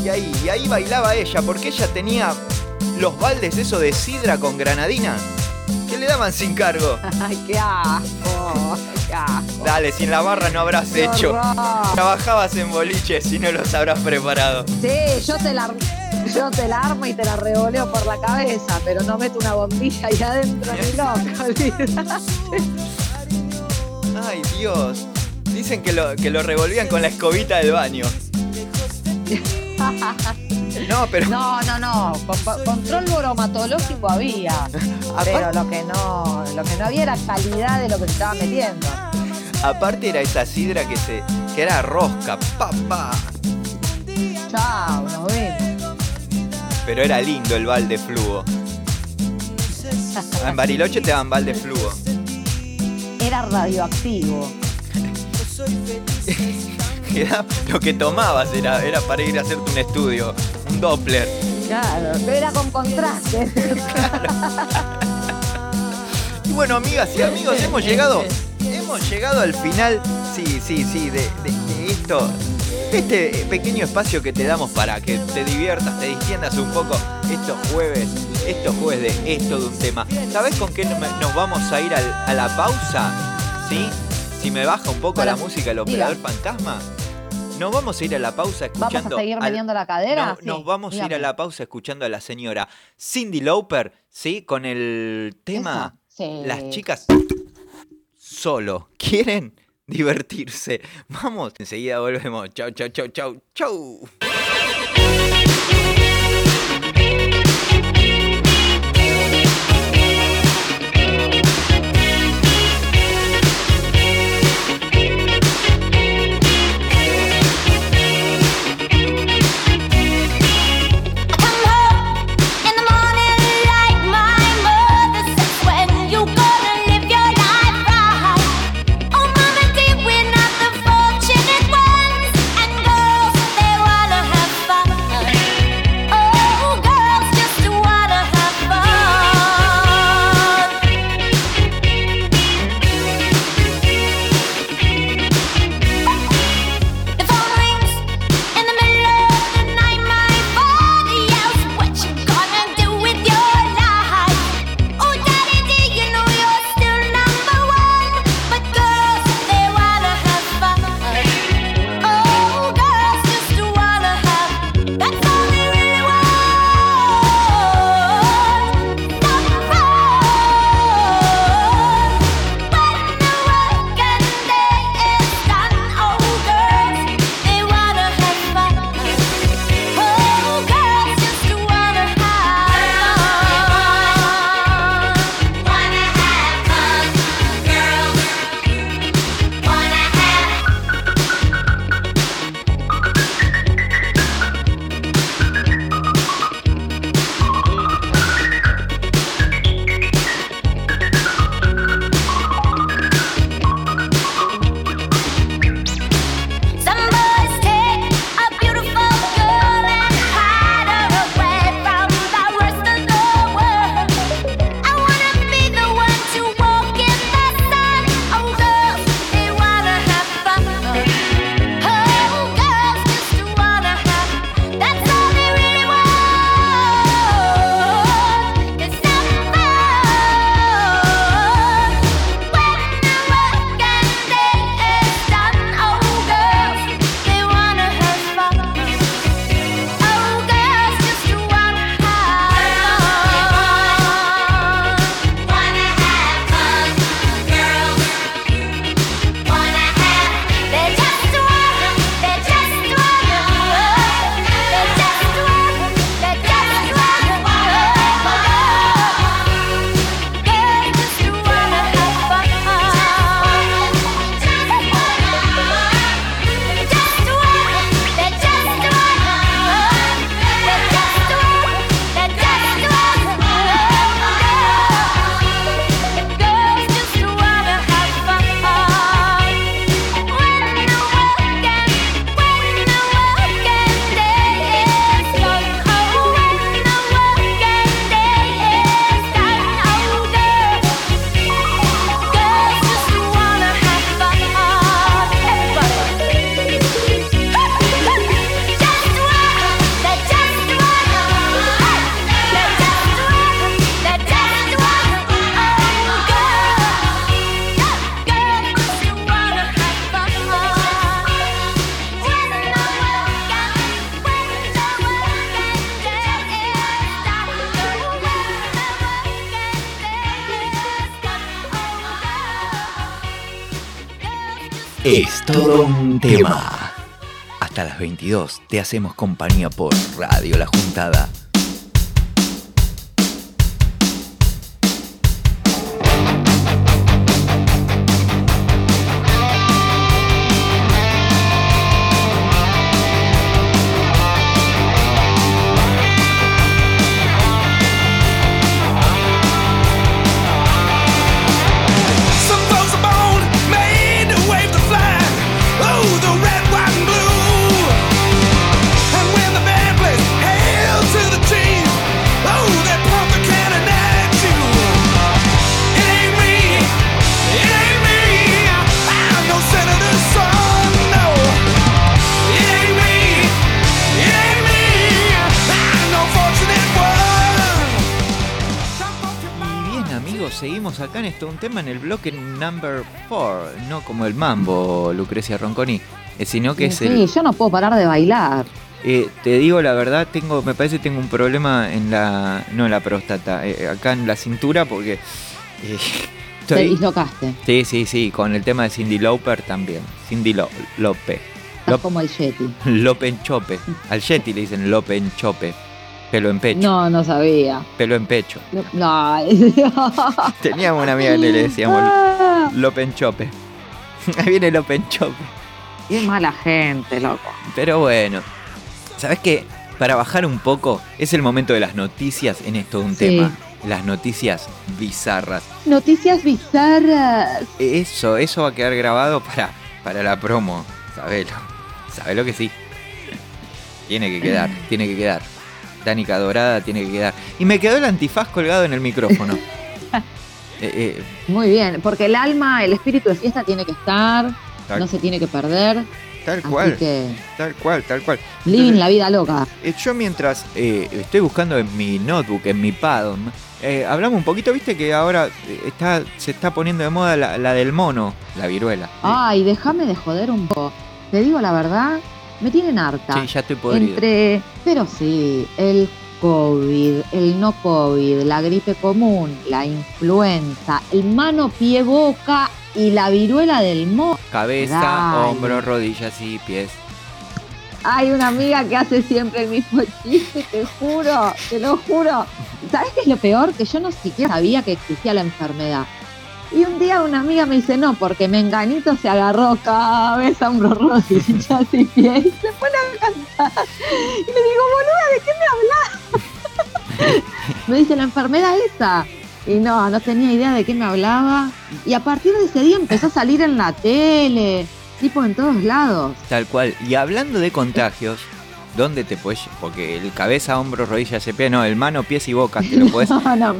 Y ahí, y ahí bailaba ella, porque ella tenía los baldes eso de sidra con granadina, que le daban sin cargo. [LAUGHS] Ay, qué asco. Qué asco. Dale, sin la barra no habrás Qué hecho. horror. Trabajabas en boliches y no los habrás preparado. Sí, yo te la yo te la armo y te la revoleo por la cabeza, pero no meto una bombilla ahí adentro ni [LAUGHS] olvidate. Ay, Dios. Dicen que lo, que lo revolvían con la escobita del baño. [LAUGHS] No, pero No, no, no. con- control bromatológico había. [LAUGHS] Pero lo que no, lo que no había era calidad de lo que se estaba metiendo. aparte era esa sidra que se. que era rosca, papá. Chao, nos vemos. Pero era lindo el balde fluo. Ah, En Bariloche te daban balde fluo. Era radioactivo. [LAUGHS] Era lo que tomabas era, era para ir a hacerte un estudio, un Doppler. Claro, pero era con contraste. [LAUGHS] Y bueno, amigas y amigos, hemos llegado, hemos llegado al final, sí, sí, sí, de, de- de esto, este pequeño espacio que te damos para que te diviertas, te distiendas un poco estos jueves, estos jueves de esto de un tema. ¿Sabes con qué no- nos vamos a ir al- a la pausa? ¿Sí? Si me baja un poco la música el diga. operador fantasma. Nos vamos a ir a la pausa ¿Vamos escuchando. a seguir al- la cadera? no, Sí, nos vamos a ir a la pausa escuchando a la señora Cindy Lauper, ¿sí? Con el tema sí. Las chicas solo quieren divertirse. Vamos, enseguida volvemos. Chau, chau, chau, chau, chau. Todo un tema. Hasta las 22 te hacemos compañía por Radio La Juntada. Tema en el bloque number 4, no como el mambo, Lucrecia Ronconi, eh, sino que es sí, el... yo no puedo parar de bailar. eh, te digo la verdad, tengo, me parece que tengo un problema en la, no en la próstata, eh, acá en la cintura porque eh, [LAUGHS] Te dislocaste. Sí, sí, sí, con el tema de Cindy Lauper también, Cindy Lo- López, Estás como el Yeti. [LAUGHS] Lopenchope, al Yeti le dicen Lopenchope, pelo en pecho, No, no sabía. pelo en pecho. No. no. [LAUGHS] Teníamos una amiga que le decíamos Ah, Lopenchope. [LAUGHS] Ahí viene Lopenchope. Qué mala gente, loco. Pero bueno, ¿sabes qué? Para bajar un poco, es el momento de las noticias en esto un Sí. tema. Las noticias bizarras. Noticias bizarras. Eso, eso va a quedar grabado para, para la promo. Sabelo. Sabelo que sí. Tiene que quedar, tiene que quedar. Danica Dorada tiene que quedar. Y me quedó el antifaz colgado en el micrófono. [LAUGHS] Eh, eh, Muy bien, porque el alma, el espíritu de fiesta tiene que estar, tal, no se tiene que perder. tal cual, que, tal cual, tal cual. living la vida loca. Eh, yo mientras eh, estoy buscando en mi notebook, en mi eh, hablamos un poquito, viste que ahora está, se está poniendo de moda la, la del mono, la viruela. Ay, déjame de joder un poco. Te digo la verdad, me tienen harta. Sí, ya estoy podrido. Entre, pero sí, el COVID, el no COVID, la gripe común, la influenza, el mano, pie, boca y la viruela del mono. Cabeza, Dale. hombros, rodillas y pies. Hay una amiga que hace siempre el mismo chiste, te juro, te lo juro. ¿Sabes qué es lo peor? Que yo no siquiera sabía que existía la enfermedad. Y un día una amiga me dice, no, porque Menganito se agarró cabeza, hombros, rodillas [LAUGHS] y pies y se pone a cantar. Y le digo, boluda, ¿de qué me hablas? [LAUGHS] me dice, la enfermedad esa. Y no, no tenía idea de qué me hablaba. Y a partir de ese día empezó a salir en la tele, tipo en todos lados. Tal cual. Y hablando de contagios, ¿dónde te puedes...? Porque el cabeza, hombros, rodillas y pies, no, el mano, pies y boca, te lo [LAUGHS] puedes... No, no,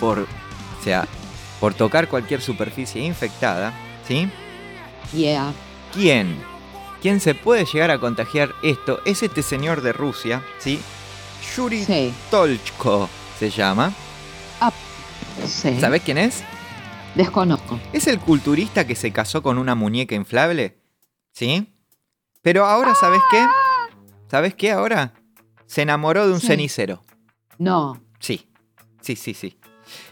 por, o sea, por tocar cualquier superficie infectada, ¿sí? yeah. ¿Quién? ¿Quién se puede llegar a contagiar esto? Es este señor de Rusia, ¿sí? Yuri Sí, Tolchko se llama. sí. ¿Sabés quién es? Desconozco. Es el culturista que se casó con una muñeca inflable, ¿sí? Pero ahora, ¿sabes qué? ¿Sabes qué ahora? Se enamoró de un Sí. cenicero. No. Sí, sí, sí, sí.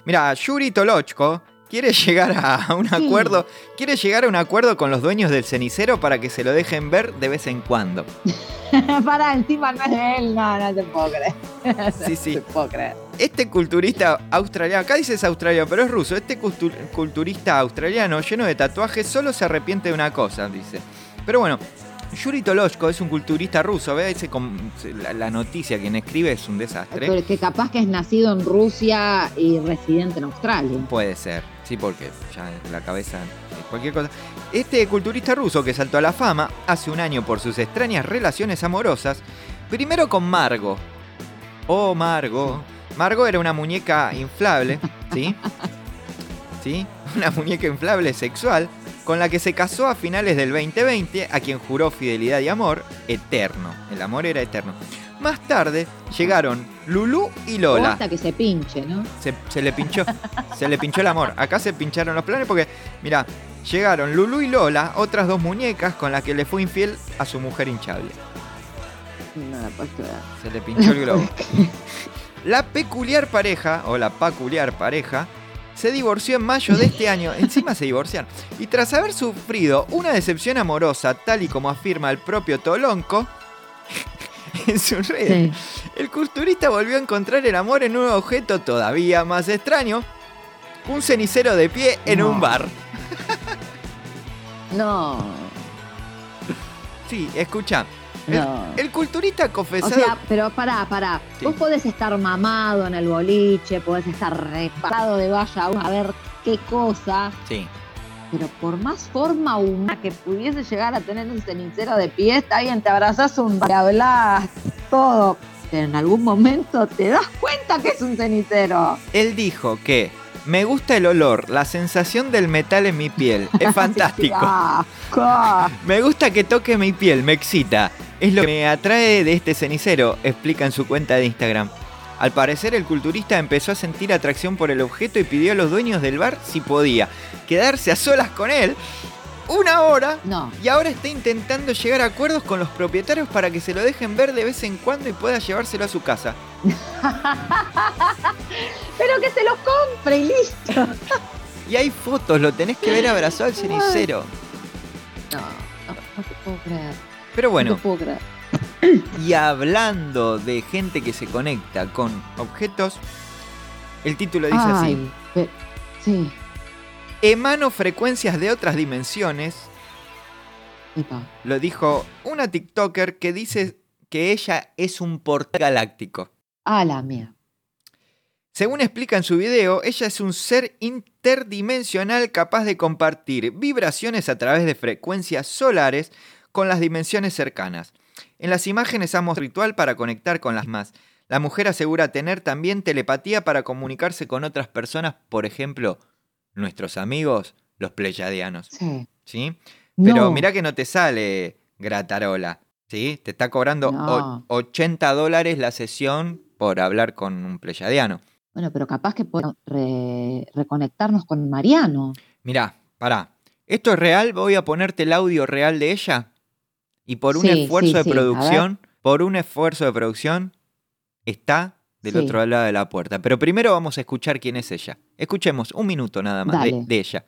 Mira, Yuri Tolochko quiere llegar a un Sí. acuerdo, quiere llegar a un acuerdo con los dueños del cenicero para que se lo dejen ver de vez en cuando. [LAUGHS] Para encima no es de él, no, no te puedo creer. Sí, [LAUGHS] sí. No te puedo creer. Este culturista australiano, acá dices australiano, pero es ruso. Este cultu- culturista australiano lleno de tatuajes solo se arrepiente de una cosa, dice. Pero bueno, Yuri Tolochko es un culturista ruso, ¿ve? Ese com- la, la noticia, quien escribe es un desastre. Pero que capaz que es nacido en Rusia y residente en Australia. Puede ser, sí, porque ya la cabeza es cualquier cosa. Este culturista ruso que saltó a la fama hace un año por sus extrañas relaciones amorosas, primero con Margo. Oh, Margo. Margo era una muñeca inflable, ¿sí? [LAUGHS] ¿Sí? Una muñeca inflable sexual con la que se casó a finales del 2020, a quien juró fidelidad y amor eterno. El amor era eterno. Más tarde llegaron Lulu y O Lola. hasta que se pinche, ¿no? Se, se le pinchó. se le pinchó el amor. Acá se pincharon los planes porque, mira, llegaron Lulu y Lola, otras dos muñecas con las que le fue infiel a su mujer hinchable. No la puedo. Se le pinchó el globo. [LAUGHS] La peculiar pareja, o la peculiar pareja, se divorció en mayo de este año. Encima se divorciaron. Y tras haber sufrido una decepción amorosa, tal y como afirma el propio Tolonco [LAUGHS] en sus redes, Sí. el culturista volvió a encontrar el amor en un objeto todavía más extraño, un cenicero de pie en No. un bar. No, Sí, escucha. El, no. el culturista O confesado... sea, pero pará, pará. Sí. Vos podés estar mamado en el boliche, podés estar reparado de valla a ver qué cosa, sí. pero por más forma humana que pudiese llegar a tener un cenicero de pie, está bien, te abrazás un te hablás, todo. Pero en algún momento te das cuenta que es un cenicero. Él dijo que me gusta el olor, la sensación del metal en mi piel. Es [LAUGHS] fantástico. Me gusta que toque mi piel, me excita. Es lo que me atrae de este cenicero, explica en su cuenta de Instagram. Al parecer el culturista empezó a sentir atracción por el objeto y pidió a los dueños del bar si podía quedarse a solas con él una hora No. y ahora está intentando llegar a acuerdos con los propietarios para que se lo dejen ver de vez en cuando y pueda llevárselo a su casa. [LAUGHS] Pero que se los compre y listo. Y hay fotos, lo tenés que ver abrazado al cenicero. No, no, no te puedo creer. Pero No bueno, te puedo creer. y hablando de gente que se conecta con objetos, el título dice así. Ay, sí, Emano frecuencias de otras dimensiones, epa. lo dijo una TikToker que dice que ella es un portal galáctico. A la mía. Según explica en su video, ella es un ser interdimensional capaz de compartir vibraciones a través de frecuencias solares con las dimensiones cercanas. En las imágenes amos ritual para conectar con las más. La mujer asegura tener también telepatía para comunicarse con otras personas, por ejemplo, nuestros amigos, los pleyadianos. Sí. ¿Sí? Pero No. mirá que no te sale gratarola. ¿Sí? Te está cobrando No. o- 80 dólares la sesión por hablar con un pleyadiano. Bueno, pero capaz que podemos re- reconectarnos con Mariano. Mirá, pará. ¿Esto es real? Voy a ponerte el audio real de ella. Y por un Sí, esfuerzo sí, de sí, producción, por un esfuerzo de producción, está del Sí. otro lado de la puerta. Pero primero vamos a escuchar quién es ella. Escuchemos un minuto nada más de, de ella.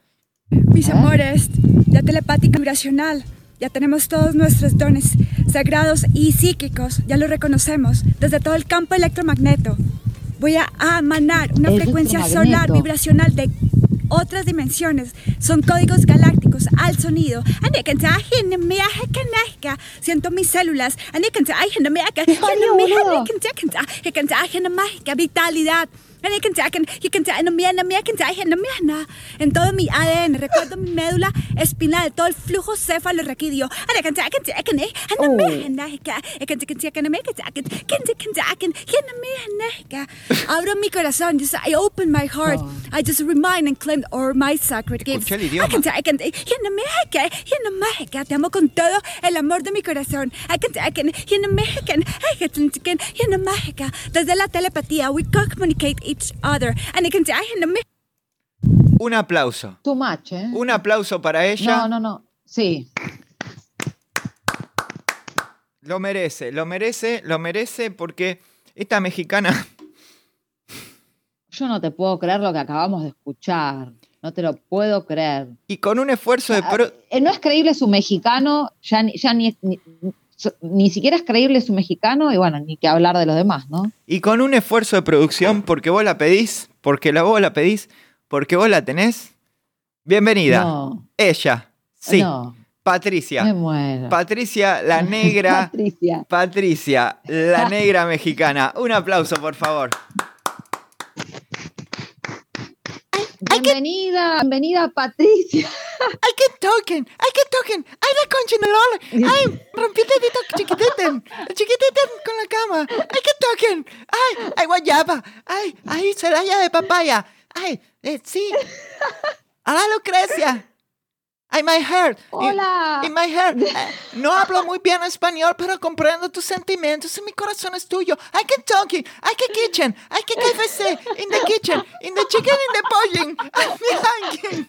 Mis amores, la telepática vibracional. Ya tenemos todos nuestros dones sagrados y psíquicos, ya lo reconocemos, desde todo el campo electromagneto. Voy a emanar una frecuencia solar vibracional de otras dimensiones. Son códigos galácticos al sonido. Siento mis células. Vitalidad. En todo mi ADN, recuerdo mi médula espinal, todo el flujo cefalorraquídeo. Abro mi corazón, just I open my heart. I just remind and claim all my sacred gifts. Te amo con todo el amor de mi corazón. Desde la telepatía, we communicate each other. Un aplauso. Too much, ¿eh? Un aplauso para ella. No, no, no. Sí. Lo merece, lo merece, lo merece porque esta mexicana [LAUGHS] Yo no te puedo creer lo que acabamos de escuchar. No te lo puedo creer. y con un esfuerzo de... pro- Eh, no es creíble su mexicano, ya, ni, ya ni, ni, so- ni siquiera es creíble su mexicano y bueno, ni que hablar de los demás, ¿no? Y con un esfuerzo de producción, porque vos la pedís, porque la vos la pedís, porque vos la tenés. Bienvenida. No, Ella. Sí. no, Patricia. me muero. Patricia, la [LAUGHS] negra. Patricia. Patricia, la negra mexicana. Un aplauso, por favor. Bienvenida, bienvenida Patricia. ¡Ay, qué token! ¡Ay, qué token! ¡Ay, la concha de lola! ¡Ay, rompí el dedito chiquiteten! ¡Chiquiteten con la cama! ¡Ay, qué token! ¡Ay, ay, guayaba! ¡Ay, ay, celaya de papaya! ¡Ay, eh, sí! ¡Hola, Lucrecia! ¡Ay, my! Y- Hola. Y, my hair. [LAUGHS] eh, no hablo muy bien español, pero comprendo tus sentimientos mi corazón es tuyo. ¡Ay, qué talking! ¡Ay, qué kitchen! ¡Ay, qué KFC! ¡In the kitchen! ¡In the chicken! ¡In the polling! [LAUGHS] ¡Ay, mi hanking!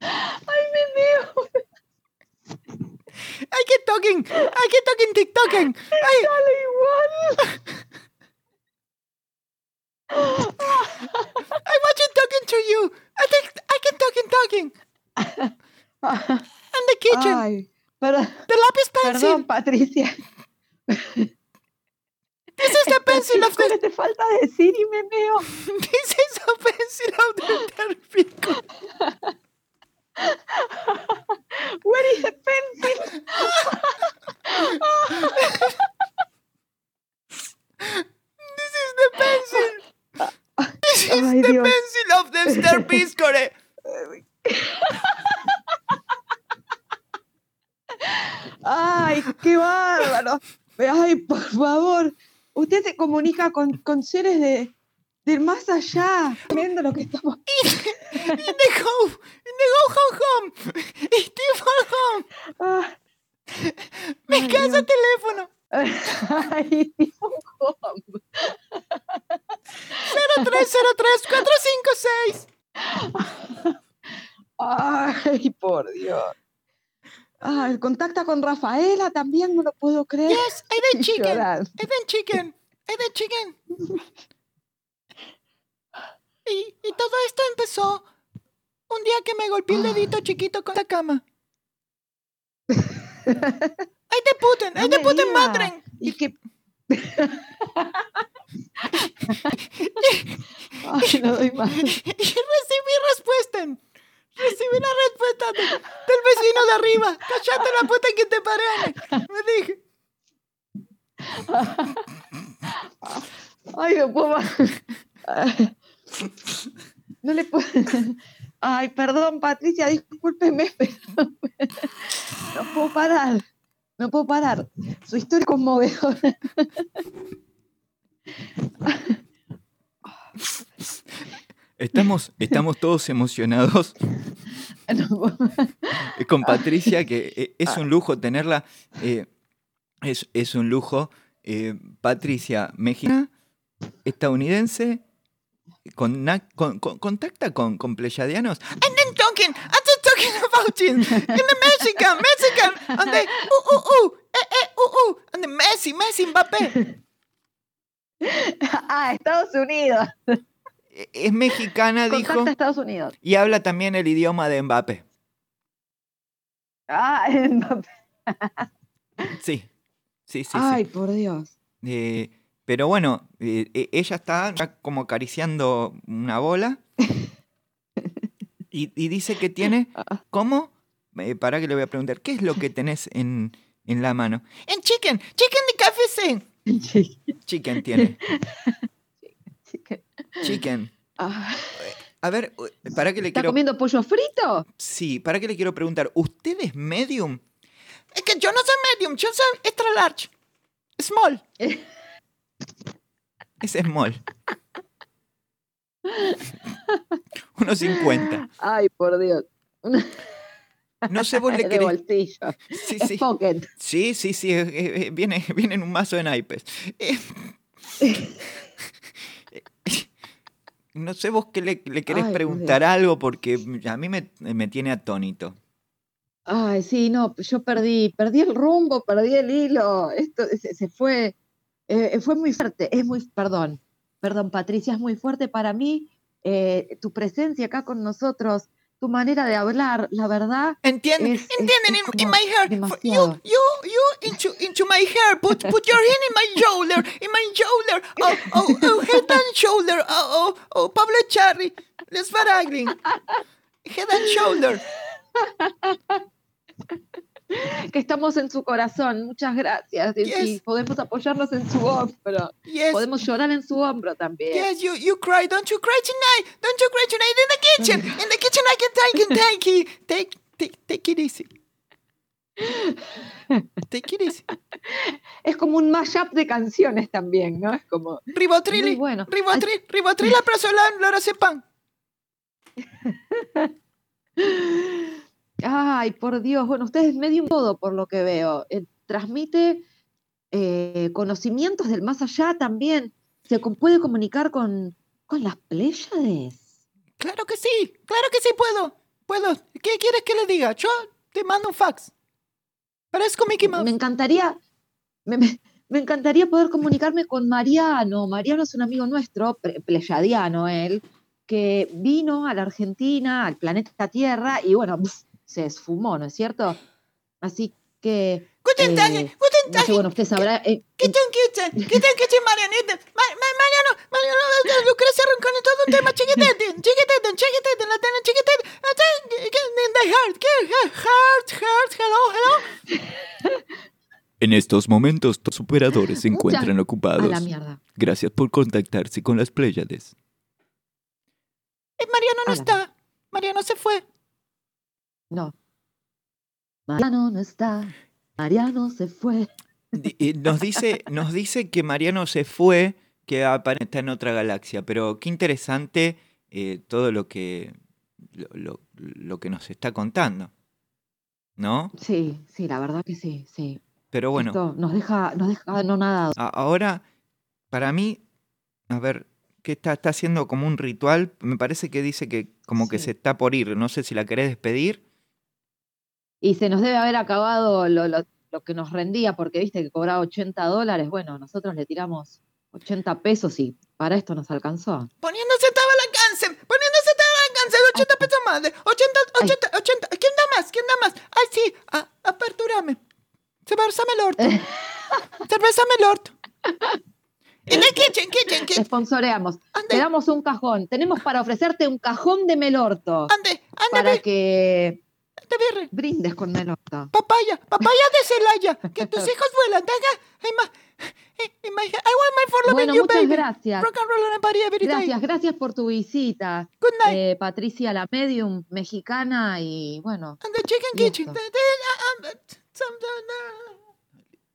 Ay, me veo. ¡Ay, qué talking! ¡Ay, qué talking TikToking! ¡Ay! Sale igual. I want you talking to you. I think I can talking talking. In [LAUGHS] the kitchen. Ay, perdón, the lapis pencil. perdón, Patricia. This is the pencil of ¿Qué the. te falta decir y me veo? [LAUGHS] This is the pencil of the Terpico. Where is the pencil? [LAUGHS] This is the pencil. This is Ay, the Dios. pencil of the Terpiscore. [LAUGHS] Ay, qué bárbaro. Ay, por favor. Usted se comunica con, con seres de, del más allá. Viendo lo que estamos. [LAUGHS] In the go. In the go home home. Steve home. Ah, Mi Ay, casa Dios. teléfono. [LAUGHS] Ay, combo. 0303456. Ay, por Dios. Ay, contacta con Rafaela también, no lo puedo creer. Yes, Estoy [LAUGHS] chicken. did chicken. Did chicken. Y, y todo esto empezó un día que me golpeé el dedito chiquito con la cama. [LAUGHS] ¡Ay, te puten! ¡Ay, te puten, madren! Y que. Ay, no doy más. Y [LAUGHS] recibí respuesta. Recibí la respuesta de- del vecino de arriba. ¡Cállate la puta que te paré! Me dije. Ay, no puedo No le puedo. Ay, perdón, Patricia, discúlpeme, pero no puedo parar. No puedo parar. Su historia es conmovedora. Estamos, estamos todos emocionados con Patricia, que eh, es un lujo tenerla. eh, es, es un lujo. eh, Patricia, mexicana, estadounidense, con, con- con- contacta con, con pleyadianos. And then talking, it. In the Mexican, Mexican, and the, uh, uh, uh, eh, eh, uh, uh, and the Messi, Messi, Mbappé. [LAUGHS] Ah, Estados Unidos. Es mexicana, dijo, Contacta a Estados Unidos. y habla también el idioma de Mbappé. Ah, [LAUGHS] Mbappé. Sí, sí, sí. sí. Ay, por Dios. Eh, pero bueno, eh, eh, ella está ya como acariciando una bola [LAUGHS] y, y dice que tiene, [LAUGHS] ¿cómo? Eh, para que le voy a preguntar, ¿qué es lo que tenés en, en la mano? En chicken, chicken de café [LAUGHS] Chicken tiene, chicken. Ah, A ver, para que le ¿Está quiero... comiendo pollo frito? Sí, para que le quiero preguntar, ¿usted es medium? Es que yo no soy medium, yo soy extra large. Small. [LAUGHS] Es small. [LAUGHS] 1.50. Ay, por Dios. No sé, vos le [LAUGHS] de querés... bolsillo. [LAUGHS] Sí, Es sí. pocket. Sí, sí, sí, viene, viene en un mazo de naipes. Eh, No sé vos qué le, le querés Ay, preguntar algo porque a mí me, me tiene atónito. Ay, sí, no, yo perdí, perdí el rumbo, perdí el hilo. Esto se, se fue, eh, fue muy fuerte, es muy, perdón, perdón, Patricia, es muy fuerte para mí eh, tu presencia acá con nosotros, tu manera de hablar, la verdad. ¿Entienden? ¿Entienden? In, my hair. You, demasiado. you, you, into, into my hair. Put, put your hand in my shoulder. In my shoulder. Oh, oh, oh, head and shoulder. Oh, oh, oh, Pablo Charri. Les Faragling. Head and shoulder. [LAUGHS] Que estamos en su corazón, muchas gracias. Y- Y Yes. podemos apoyarnos en su hombro, Yes. podemos llorar en su hombro también. Yes, you, you cry. Don't you cry tonight. Don't you cry tonight in the kitchen. In the kitchen, I can take it. Take it. Take, take, take it easy. Take it easy. [LAUGHS] Es como un mashup de canciones también, ¿no? Es como... Ribotril. Bueno. Ribotril. Ribotril, aprazolam, lorazepam. [LAUGHS] Ay, por Dios. Bueno, usted es medio todo por lo que veo. Eh, transmite eh, conocimientos del más allá también. Se puede comunicar con, con las Pléyades. Claro que sí, claro que sí puedo. Puedo. ¿Qué quieres que le diga? Yo te mando un fax. Parezco Mickey Mouse. Me encantaría, me, me- me encantaría poder comunicarme con Mariano. Mariano es un amigo nuestro, pleyadiano él, que vino a la Argentina, al planeta Tierra, y bueno, se esfumó, ¿no es cierto? Así que. Guten Tag, eh, guten no Tag. sé, bueno, usted sabrá. eh, ¿Qué tal, qué tal? ¿Qué tal, qué tal, Marianita? Ma- ma- Mariano, Mariano, Lucrecia Rincón, todo un tema chiquitete, [LAUGHS] chiquitete, chiquitete, la tena chiquitete, in the heart, ¿qué? Heart, heart, hello, hello. En estos momentos, los operadores se encuentran a ocupados. la mierda. Gracias por contactarse con las Pléyades. Eh, Mariano no A está. Mariano se fue. No. Mariano no está. Mariano se fue. Nos dice, nos dice que Mariano se fue, que está en otra galaxia, pero qué interesante eh, todo lo que, lo, lo- lo que nos está contando. ¿No? Sí, sí, la verdad que sí, sí. Pero bueno, Esto nos deja, nos deja anonadados. a- ahora, para mí, a ver, ¿qué está, está haciendo como un ritual? Me parece que dice que como que se está por ir. No sé si la querés despedir. Y se nos debe haber acabado lo, lo- lo que nos rendía, porque viste que cobraba 80 dólares. Bueno, nosotros le tiramos 80 pesos y para esto nos alcanzó. Poniéndose estaba el alcance, poniéndose estaba el alcance, 80 pesos más, de 80, 80, 80. ¿Quién da más? ¿Quién da más? Ay, sí, a, aperturame. Cervezame el orto. [LAUGHS] Cervezame el orto. En el kitchen, kitchen, kitchen. sponsoreamos. Ande. Te damos un cajón. Tenemos para ofrecerte un cajón de melorto. Ande, ande, Para que birre. brindes con melorto. Papaya, papaya de Celaya. Que tus [LAUGHS] hijos vuelan. Venga, hey, ma, hey, hey, my- I want my for loving Bueno, you, muchas baby. gracias. Rock and roll and party. Gracias, gracias por tu visita. Good night. Eh, Patricia, la medium mexicana y bueno, And the chicken kitchen. esto.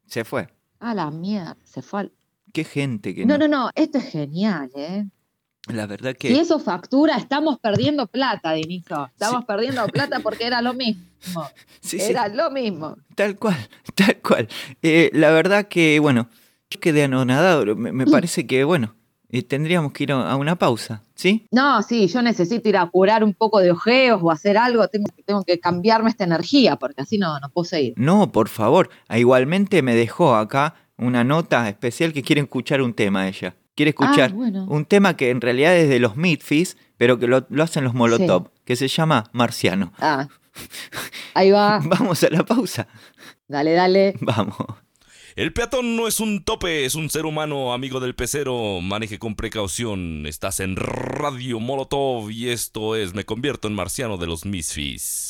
Se fue. a la mierda, se fue al... Qué gente que No, no, no, esto es genial, ¿eh? La verdad que. Si eso factura, estamos perdiendo plata, Dinizo. Estamos perdiendo plata porque era lo mismo. [LAUGHS] Sí, sí. Era lo mismo. Tal cual, [LAUGHS] tal cual. Eh, la verdad que, bueno, yo quedé anonadado. Me, me parece que, bueno, eh, tendríamos que ir a a una pausa, ¿sí? No, sí, yo necesito ir a curar un poco de ojeos o hacer algo. Tengo, tengo que cambiarme esta energía porque así no, no puedo seguir. No, por favor. Ah, Igualmente me dejó acá una nota especial que quiere escuchar un tema ella. Quiere escuchar Ah, bueno. un tema que en realidad es de los Midfis, pero que lo, lo hacen los Molotov, que se llama Marciano. Ah, ahí va. [LAUGHS] Vamos a la pausa. Dale, dale. Vamos. El peatón no es un tope, es un ser humano, amigo del pecero. Maneje con precaución. Estás en Radio Molotov y esto es Me convierto en marciano de los Misfits.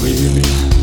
me fui a comer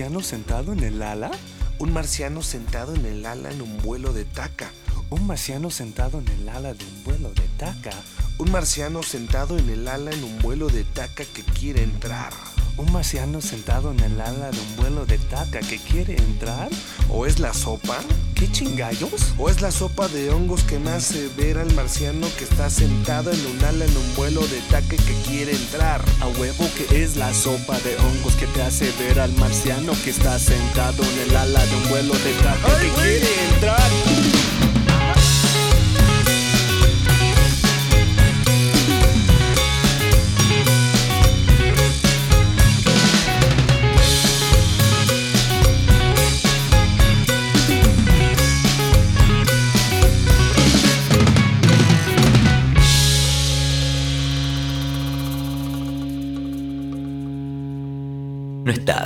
marciano sentado en el ala? Un marciano sentado en el ala en un vuelo de taca. ¿Un marciano sentado en el ala de un vuelo de taca? Un marciano sentado en el ala en un vuelo de taca que quiere entrar. ¿Un marciano sentado en el ala de un vuelo de taca que quiere entrar? ¿O es la sopa ¿Qué chingallos? ¿O es la sopa de hongos que me hace ver al marciano que está sentado en un ala en un vuelo de ataque que quiere entrar? A huevo que es la sopa de hongos que te hace ver al marciano que está sentado en el ala de un vuelo de ataque que quiere entrar.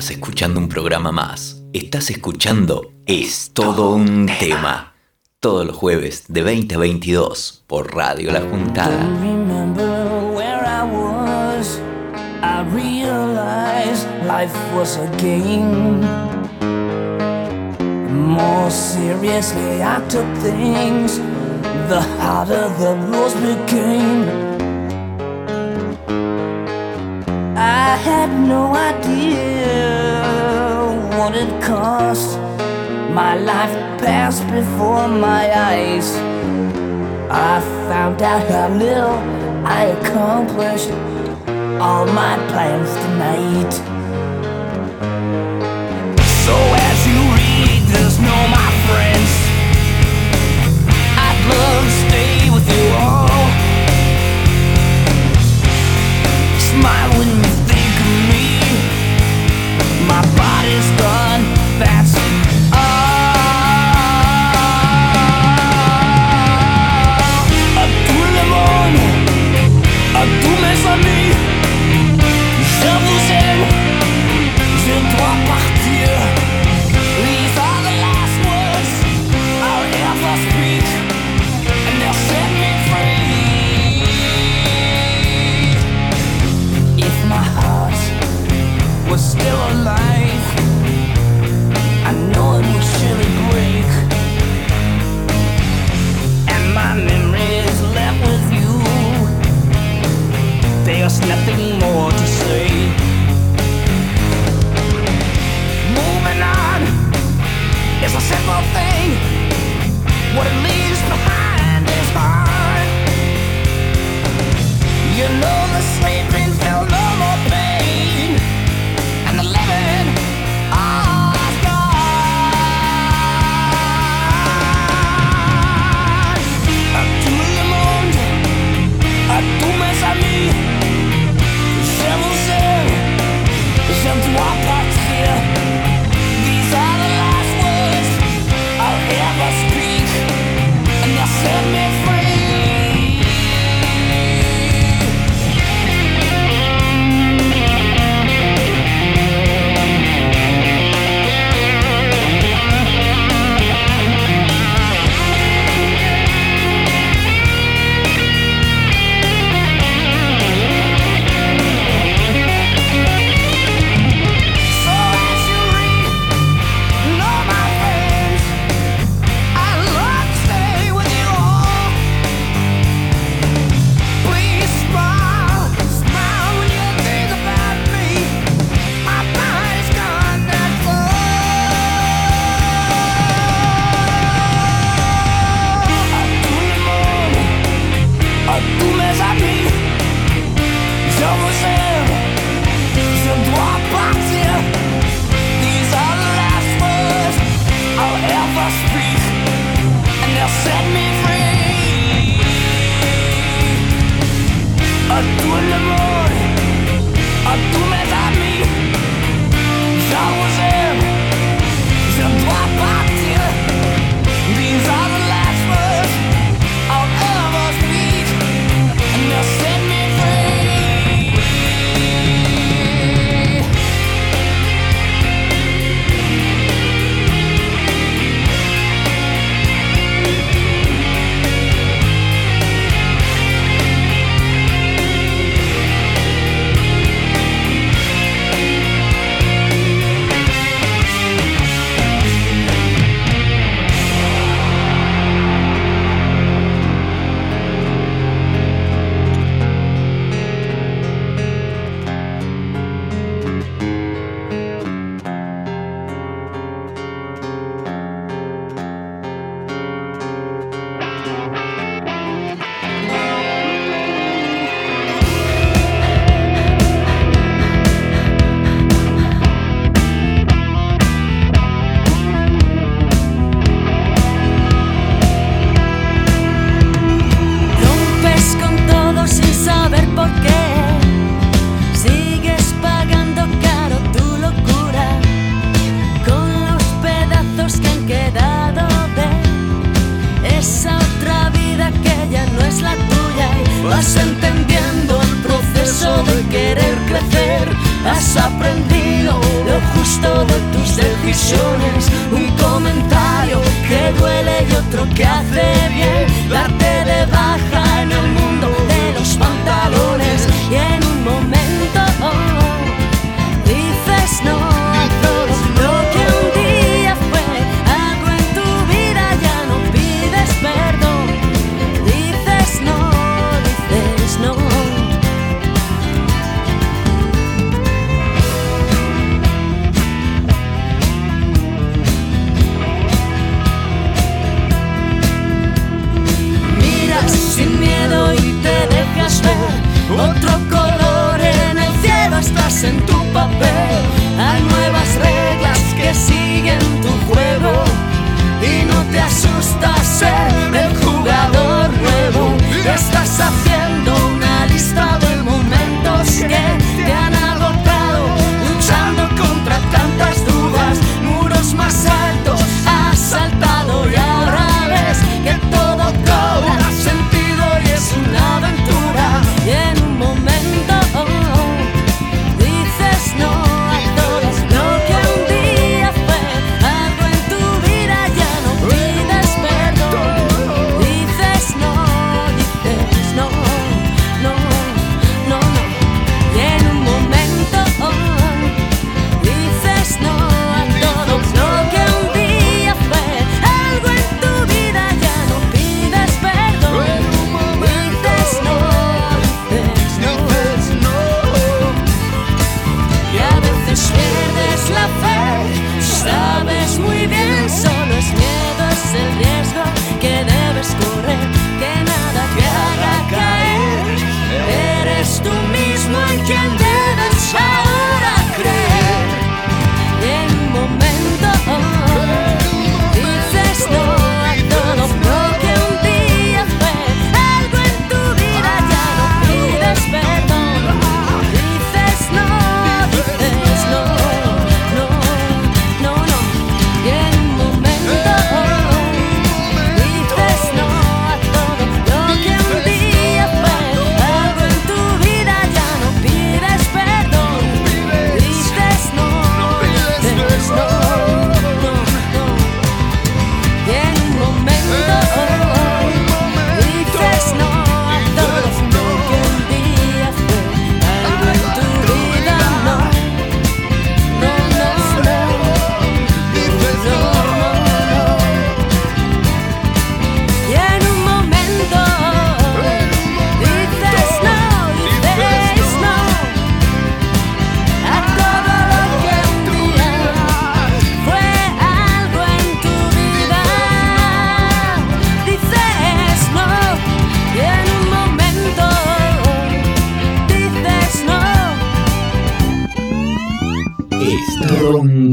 Estás escuchando un programa más, estás escuchando Es todo un tema. Todos los jueves de 20 a 22 por Radio La Juntada. more seriously I took things, the harder the rules became. I had no idea what it cost. My life passed before my eyes. I found out how little I accomplished all my plans tonight. So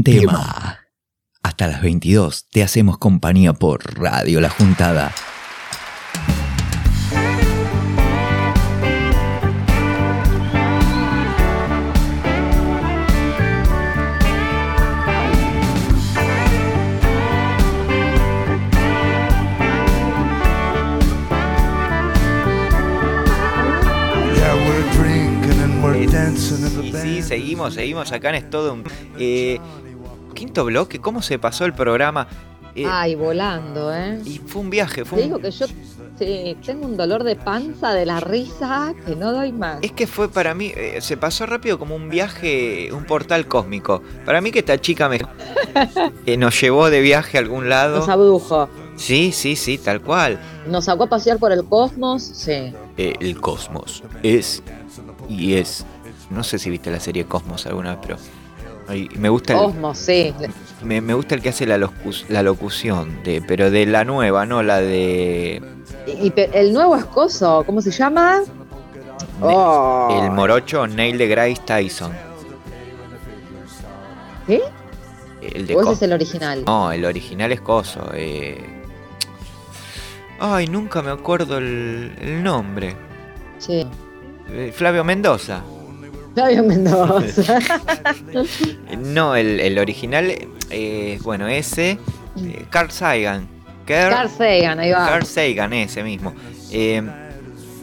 tema. Hasta las 22 te hacemos compañía por Radio La Juntada. Sí, seguimos, seguimos acá en es todo un. eh, quinto bloque, ¿cómo se pasó el programa? Eh, Ay, volando, ¿eh? y fue un viaje, fue Te un- digo que yo sí, tengo un dolor de panza de la risa que no doy más. Es que fue para mí, eh, se pasó rápido como un viaje, un portal cósmico. Para mí que esta chica me [LAUGHS] eh, nos llevó de viaje a algún lado. Nos abdujo. Sí, sí, sí, tal cual. Nos sacó a pasear por el cosmos, sí. Eh, el cosmos es y es. No sé si viste la serie Cosmos alguna vez, pero me gusta el, sí. me, me gusta el que hace la, locu- la locución de, pero de la nueva, no la de Y, y pe- el nuevo escoso, ¿cómo se llama? Oh. el morocho Neil deGrasse Tyson. ¿Qué? El de ¿O ese Cos- es el original? No, el original es coso. eh. Ay, nunca me acuerdo el, el nombre. Sí. Eh, Flavio Mendoza. Flavio Mendoza. [LAUGHS] No, el, el original, eh, bueno, ese, eh, Carl Sagan. Carl, Carl Sagan, ahí va. Carl Sagan, ese mismo. Eh,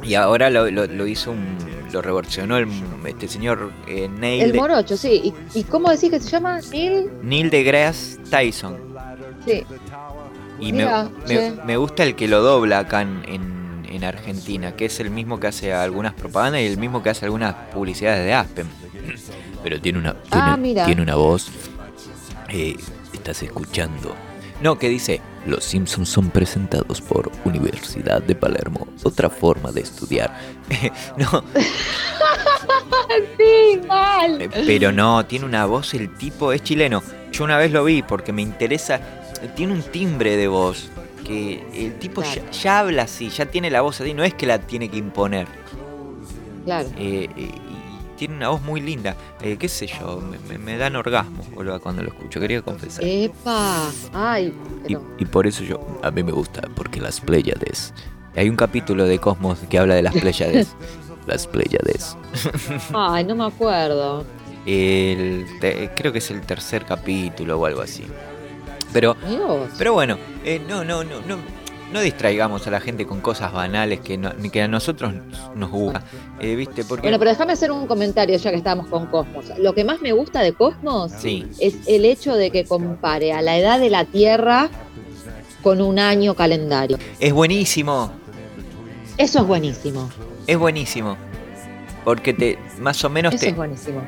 y ahora lo, lo- lo hizo un, lo reversionó el, este señor eh, Neil, El de, morocho, sí. ¿Y, y cómo decís que se llama? Neil. Neil deGrasse Tyson. Sí. Y Mira, me, me, me gusta el que lo dobla acá en, en- en Argentina, que es el mismo que hace algunas propagandas y el mismo que hace algunas publicidades de Aspen. [CLEARS THROAT] Pero tiene una, tiene, Ah, tiene una voz. eh, estás escuchando. No, que dice, los Simpsons son presentados por Universidad de Palermo. Otra forma de estudiar. [LAUGHS] no, [LAUGHS] sí, mal. Eh, Pero no, tiene una voz, el tipo es chileno. Yo una vez lo vi porque me interesa. Tiene un timbre de voz. Que el tipo ya, ya habla así, ya tiene la voz así, no es que la tiene que imponer. Claro. Eh, eh, y tiene una voz muy linda. Eh, ¿Qué sé yo? Me, me- me dan orgasmos, boludo, cuando lo escucho. Quería confesar. Epa. Ay, Y, por eso yo, a mí me gusta, porque las Pléyades. Hay un capítulo de Cosmos que habla de las Pléyades. [LAUGHS] las Pléyades. Ay, no me acuerdo. El, te- creo que es el tercer capítulo o algo así. Pero, pero bueno, eh, no, no, no, no, no distraigamos a la gente con cosas banales que, no- que a nosotros nos gusta. Eh, ¿Viste? Porque. Bueno, pero déjame hacer un comentario ya que estábamos con Cosmos. Lo que más me gusta de Cosmos Sí, es el hecho de que compare a la edad de la Tierra con un año calendario. es buenísimo. Eso es buenísimo. Es buenísimo. Porque te, más o menos te,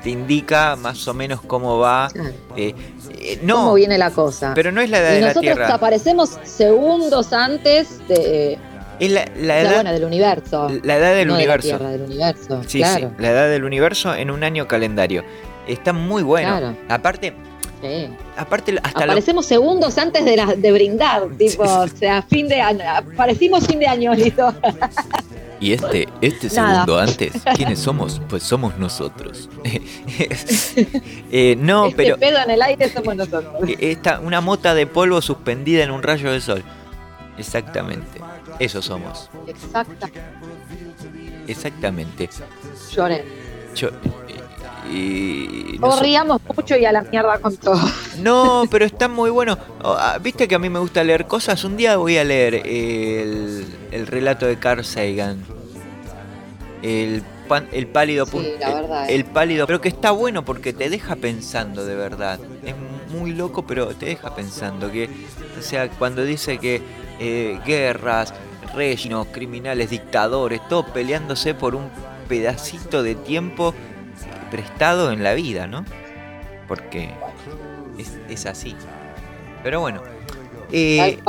indica más o menos cómo va. Eh, eh, no, ¿Cómo viene la cosa? pero no es la edad y de la nosotros Tierra. aparecemos segundos antes de, Es la, edad, del universo. la edad del no universo. De la Tierra, del universo. Sí, claro. sí, la edad del universo en un año calendario. Está muy bueno. Claro. Aparte, Sí. aparte hasta lo- Aparecemos segundos antes de, la- de brindar, [LAUGHS] tipo, o sea, fin de año. Aparecimos fin de año, listo. [LAUGHS] Y este, este Nada. segundo antes, ¿quiénes somos? Pues somos nosotros. [LAUGHS] Eh, no, este pero pedo en el aire somos nosotros. eh, esta, una mota de polvo suspendida en un rayo de sol. Exactamente. Eso somos. Exacta. Exactamente. Lloré. Yo, y no mucho y a la mierda con todo. No, pero está muy bueno. Ah, Viste que a mí me gusta leer cosas. Un día voy a leer el, el relato de Carl Sagan. El, pan- el pálido Sí, la el- verdad, el, eh. pálido, pero que está bueno porque te deja pensando de verdad. Es muy loco, pero te deja pensando que, o sea, cuando dice que eh, guerras, reinos, criminales, dictadores, todo peleándose por un pedacito de tiempo prestado en la vida, ¿no? Porque es, es así. Pero bueno, eh,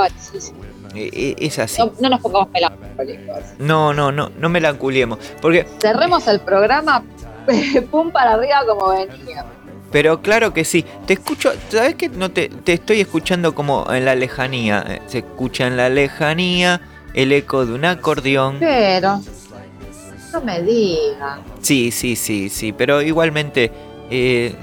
eh, eh, es así. No, no nos pongamos melancólicos. No, no, no, no melanculiemos. Porque, Cerremos el programa, [LAUGHS] pum para arriba como venía. pero claro que sí. Te escucho, ¿sabes que no te, te estoy escuchando como en la lejanía? Se escucha en la lejanía el eco de un acordeón. Pero, no me diga. Sí, sí, sí, sí, pero igualmente eh,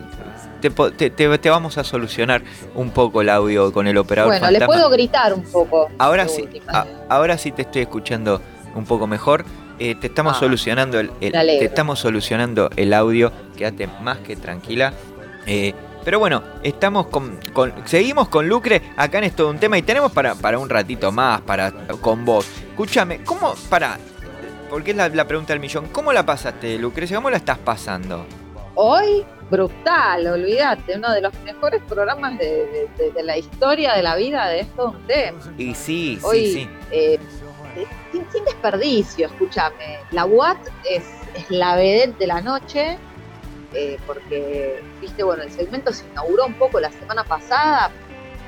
te, po- te- te- te vamos a solucionar un poco el audio con el operador Bueno, le fantasma. puedo gritar un poco. Ahora sí, a- ahora sí te estoy escuchando un poco mejor. Eh, te estamos Ah, solucionando el, te estamos solucionando el audio. Quédate más que tranquila. Eh, pero bueno, estamos con, con- seguimos con Lucre acá en esto de un tema y tenemos para, para un ratito más para con vos. Escúchame, ¿cómo para? Porque es la, la pregunta del millón. ¿Cómo la pasaste, Lucrecia? ¿Cómo la estás pasando? Hoy, brutal, olvídate, uno de los mejores programas de, de- de- de la historia de la vida de esto un tema. Y sí, Hoy, sí, sí. eh, eh, sin, sin desperdicio, escúchame. La UAT es, es la vedette de la noche, eh, porque, viste, bueno, el segmento se inauguró un poco la semana pasada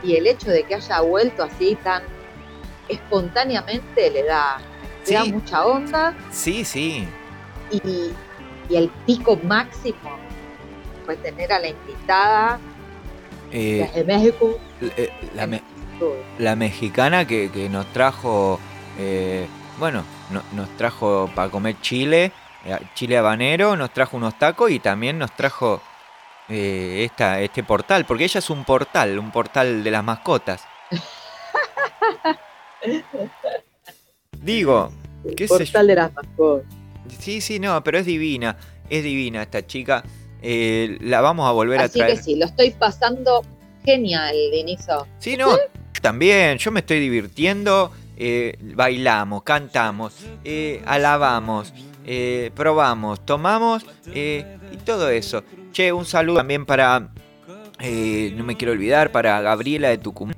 y el hecho de que haya vuelto así tan espontáneamente le da, da Sí. mucha onda Sí, sí. y, y el pico máximo fue tener a la invitada Eh, desde México. eh, la, me- la mexicana que, que nos trajo, eh, bueno, no- nos trajo para comer chile, eh, chile habanero, nos trajo unos tacos y también nos trajo eh, esta, este portal, porque ella es un portal, un portal de las mascotas. [LAUGHS] Digo, qué sé yo. De las mascotas. Sí, sí, no, pero es divina, es divina esta chica. eh, la vamos a volver Así a traer. que sí, lo estoy pasando genial, Dinizo. Sí, no, también, yo me estoy divirtiendo, eh, bailamos, cantamos, eh, alabamos, probamos, tomamos y todo eso. Che, un saludo también para, eh, no me quiero olvidar, para Gabriela de Tucumán.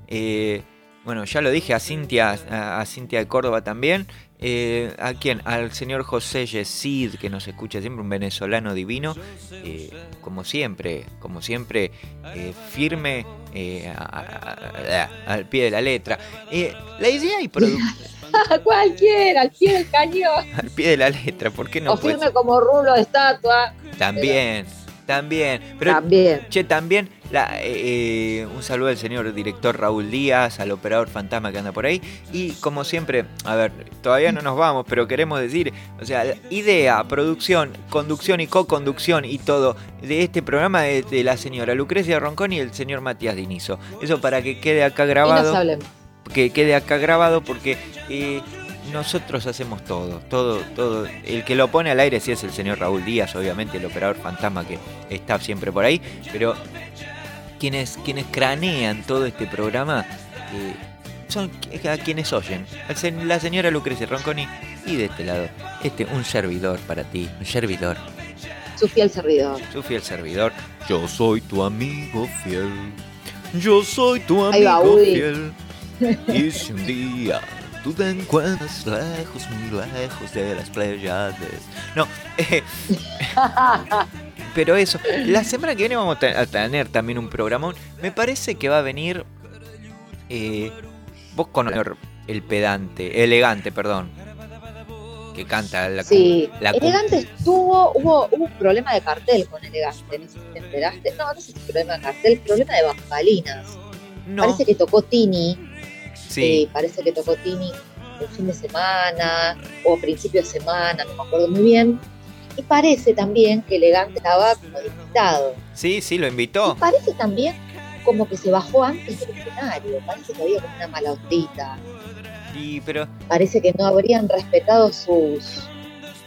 Bueno, ya lo dije, a Cintia, a, a Cintia de Córdoba también. Eh, ¿A quién? Al señor José Yesid, que nos escucha siempre, un venezolano divino. eh, como siempre, como siempre, eh, firme eh, a- a- a- al pie de la letra. Eh, la idea y. [LAUGHS] Cualquiera, al pie del cañón. al pie de la letra, ¿por qué no o puede firme como rulo de estatua. También, también. Pero, También. Che, también la, eh, eh, un saludo al señor director Raúl Díaz, al operador fantasma que anda por ahí. Y como siempre, a ver, todavía no nos vamos, pero queremos decir, o sea, idea, producción, conducción y co-conducción y todo de este programa es de la señora Lucrecia Roncón y el señor Matías Dinizo. Eso para que quede acá Y nos grabado. hablemos. Que quede acá grabado porque eh, nosotros hacemos todo, todo, todo. El que lo pone al aire sí es el señor Raúl Díaz, obviamente, el operador fantasma que está siempre por ahí, pero quienes, quienes cranean todo este programa eh, son a quienes oyen. La señora Lucrecia Ronconi y de este lado, este un servidor para ti, un servidor, Su fiel servidor. su fiel servidor. Yo soy tu amigo fiel. Yo soy tu va, amigo fiel. [LAUGHS] Y si un día tú te encuentras lejos, muy lejos de las playas. No, eh, [LAUGHS] pero eso. La semana que viene vamos a te- a tener también un programón. Me parece que va a venir. eh, vos con el pedante, elegante, perdón. Que canta la, Sí, la Elegante estuvo, hubo, hubo un problema de cartel con Elegante, no sé si te enteraste. No, no sé si problema de cartel, problema de bambalinas. No. Parece que tocó Tini, Sí. eh, parece que tocó Tini el fin de semana o principio de semana, no me acuerdo muy bien. Y parece también que Elegante estaba como invitado. Sí, sí, lo invitó. Y parece también como que se bajó antes del escenario, parece que había como una mala ondita. Y pero Parece que no habrían respetado sus,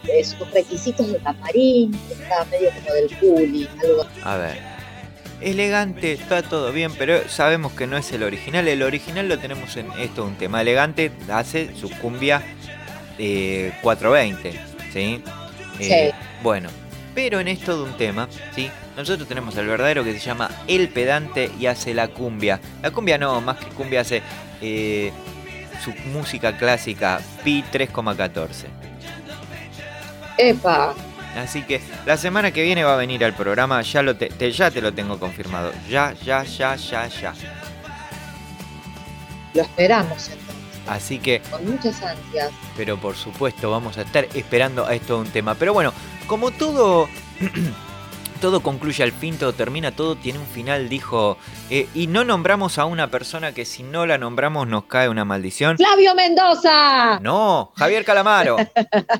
eh, sus requisitos de camarín, que estaba medio como del bullying, algo así. A ver. Elegante, está todo bien, pero sabemos que no es el original. El original lo tenemos en esto un tema. Elegante hace su cumbia eh, 420, ¿sí? Eh, Bueno, pero en esto de un tema, ¿sí? Nosotros tenemos al verdadero que se llama El Pedante y hace la cumbia. La cumbia no, más que cumbia hace eh, su música clásica Pi 3,14. Epa, Así que la semana que viene va a venir al programa, ya, lo te, te- ya te lo tengo confirmado. Ya, ya, ya, ya, ya. lo esperamos entonces, Así que, con muchas ansias. pero por supuesto, vamos a estar esperando a esto un tema. Pero bueno, como todo. [CLEARS THROAT] Todo concluye al fin, todo termina, todo tiene un final, dijo. eh, y no nombramos a una persona que si no la nombramos nos cae una maldición. ¡Flavio Mendoza! No, Javier Calamaro.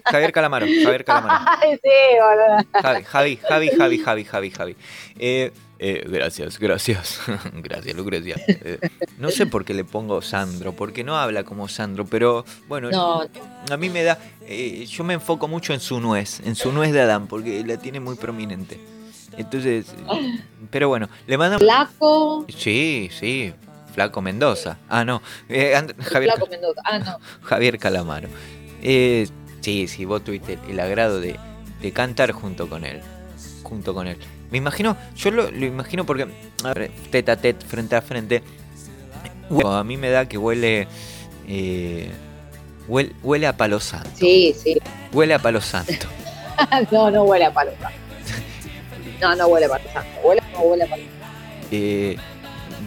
Javier Calamaro, Javier Calamaro. [LAUGHS] Ay, sí, boludo. Javi, Javi, Javi, Javi, Javi, Javi, Javi. Eh, eh, gracias, gracias. [LAUGHS] gracias, Lucrecia. Eh, no sé por qué le pongo Sandro, porque no habla como Sandro, pero bueno, No, a mí me da. eh, yo me enfoco mucho en su nuez, en su nuez de Adán, porque la tiene muy prominente. Entonces, pero bueno, le mandamos. Flaco. Sí, sí, Flaco Mendoza. Ah, no, eh, And- Javier, Flaco Mendoza. Ah, no. [LAUGHS] Javier Calamaro. Eh, sí, sí, vos tuviste el agrado de, de cantar junto con él. Junto con él. Me imagino, yo lo, lo imagino porque, a ver, tete a tete, frente a frente. A mí me da que huele, eh, huele. Huele a palo santo. Sí, sí. Huele a palo santo. [LAUGHS] no, no huele a palo santo. No, no huele a palo santo. Huele, no huele a palo santo. Eh,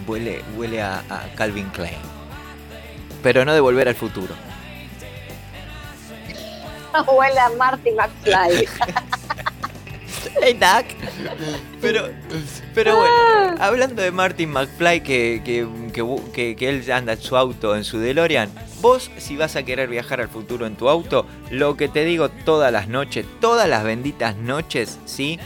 huele huele a, a Calvin Klein. Pero no de volver al futuro. [LAUGHS] huele a Marty McFly. [LAUGHS] Hey, Doc. Pero, pero bueno, hablando de Martin McFly, que, que, que- que él anda en su auto, en su DeLorean, vos si vas a querer viajar al futuro en tu auto, lo que te digo todas las noches, todas las benditas noches, ¿sí?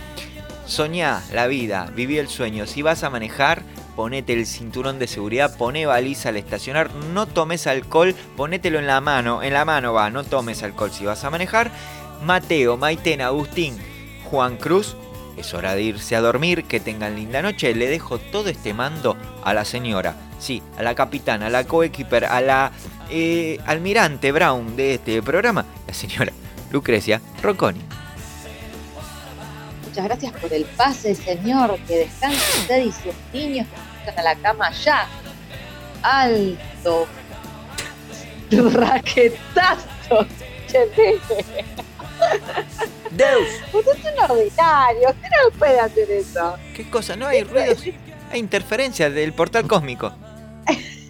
Soñá la vida, viví el sueño. Si vas a manejar, ponete el cinturón de seguridad, poné baliza al estacionar, no tomes alcohol, ponételo en la mano, en la mano va, no tomes alcohol si vas a manejar. Mateo, Maiten, Agustín, Juan Cruz, es hora de irse a dormir, que tengan linda noche. Le dejo todo este mando a la señora, sí, a la capitana, a la coequiper, a la eh, almirante Brown de este programa, la señora Lucrecia Ronconi. Muchas gracias por el pase, señor. Que descanse usted y sus niños que están a la cama ya. Alto. [LAUGHS] Raquetazo. Deus. Usted es un ordinario. Usted no puede hacer eso. ¿Qué cosa? No hay ruidos. Hay interferencia del portal cósmico. [LAUGHS]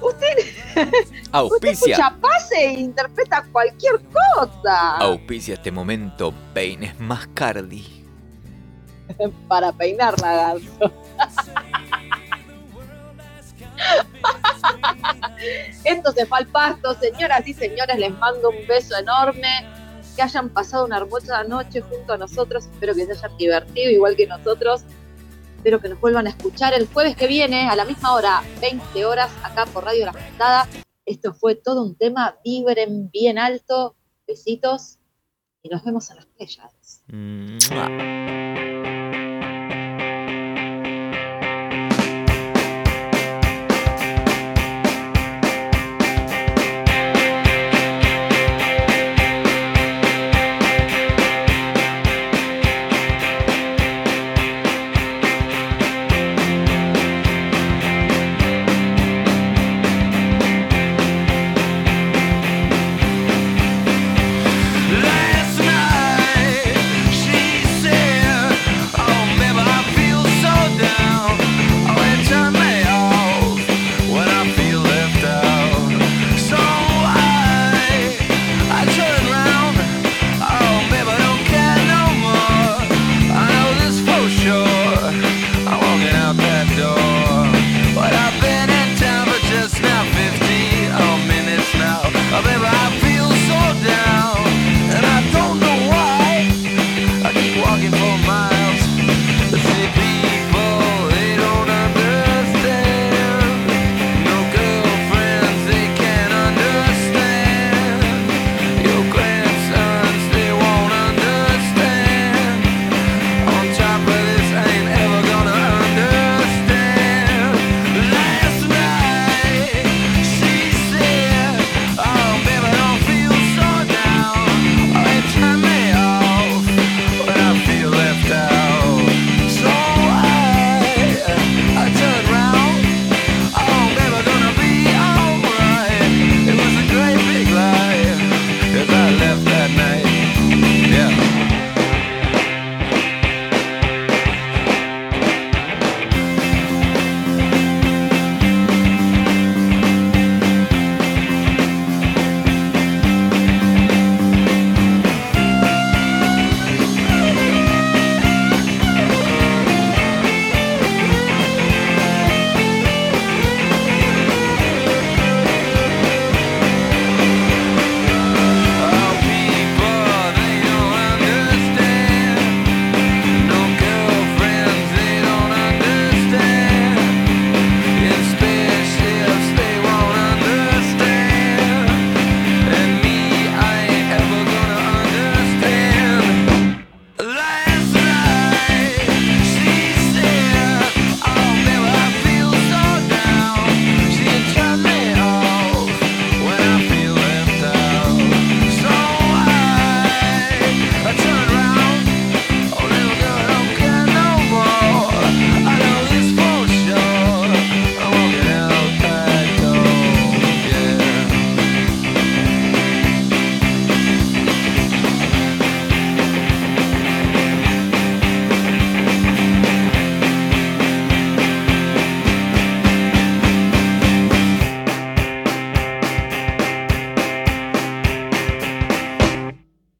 Usted, [LAUGHS] usted Auspicia. escucha pase e interpreta cualquier cosa. Auspicia este momento Peines Mascardi. [LAUGHS] Para peinar lagarto. [LAUGHS] Esto se fue al pasto, señoras y señores, les mando un beso enorme. Que hayan pasado una hermosa noche junto a nosotros. Espero que se hayan divertido igual que nosotros. Espero que nos vuelvan a escuchar el jueves que viene a la misma hora, 20 horas, acá por Radio La Juntada. Esto fue todo un tema. Vibren bien alto. Besitos. Y nos vemos en las playas.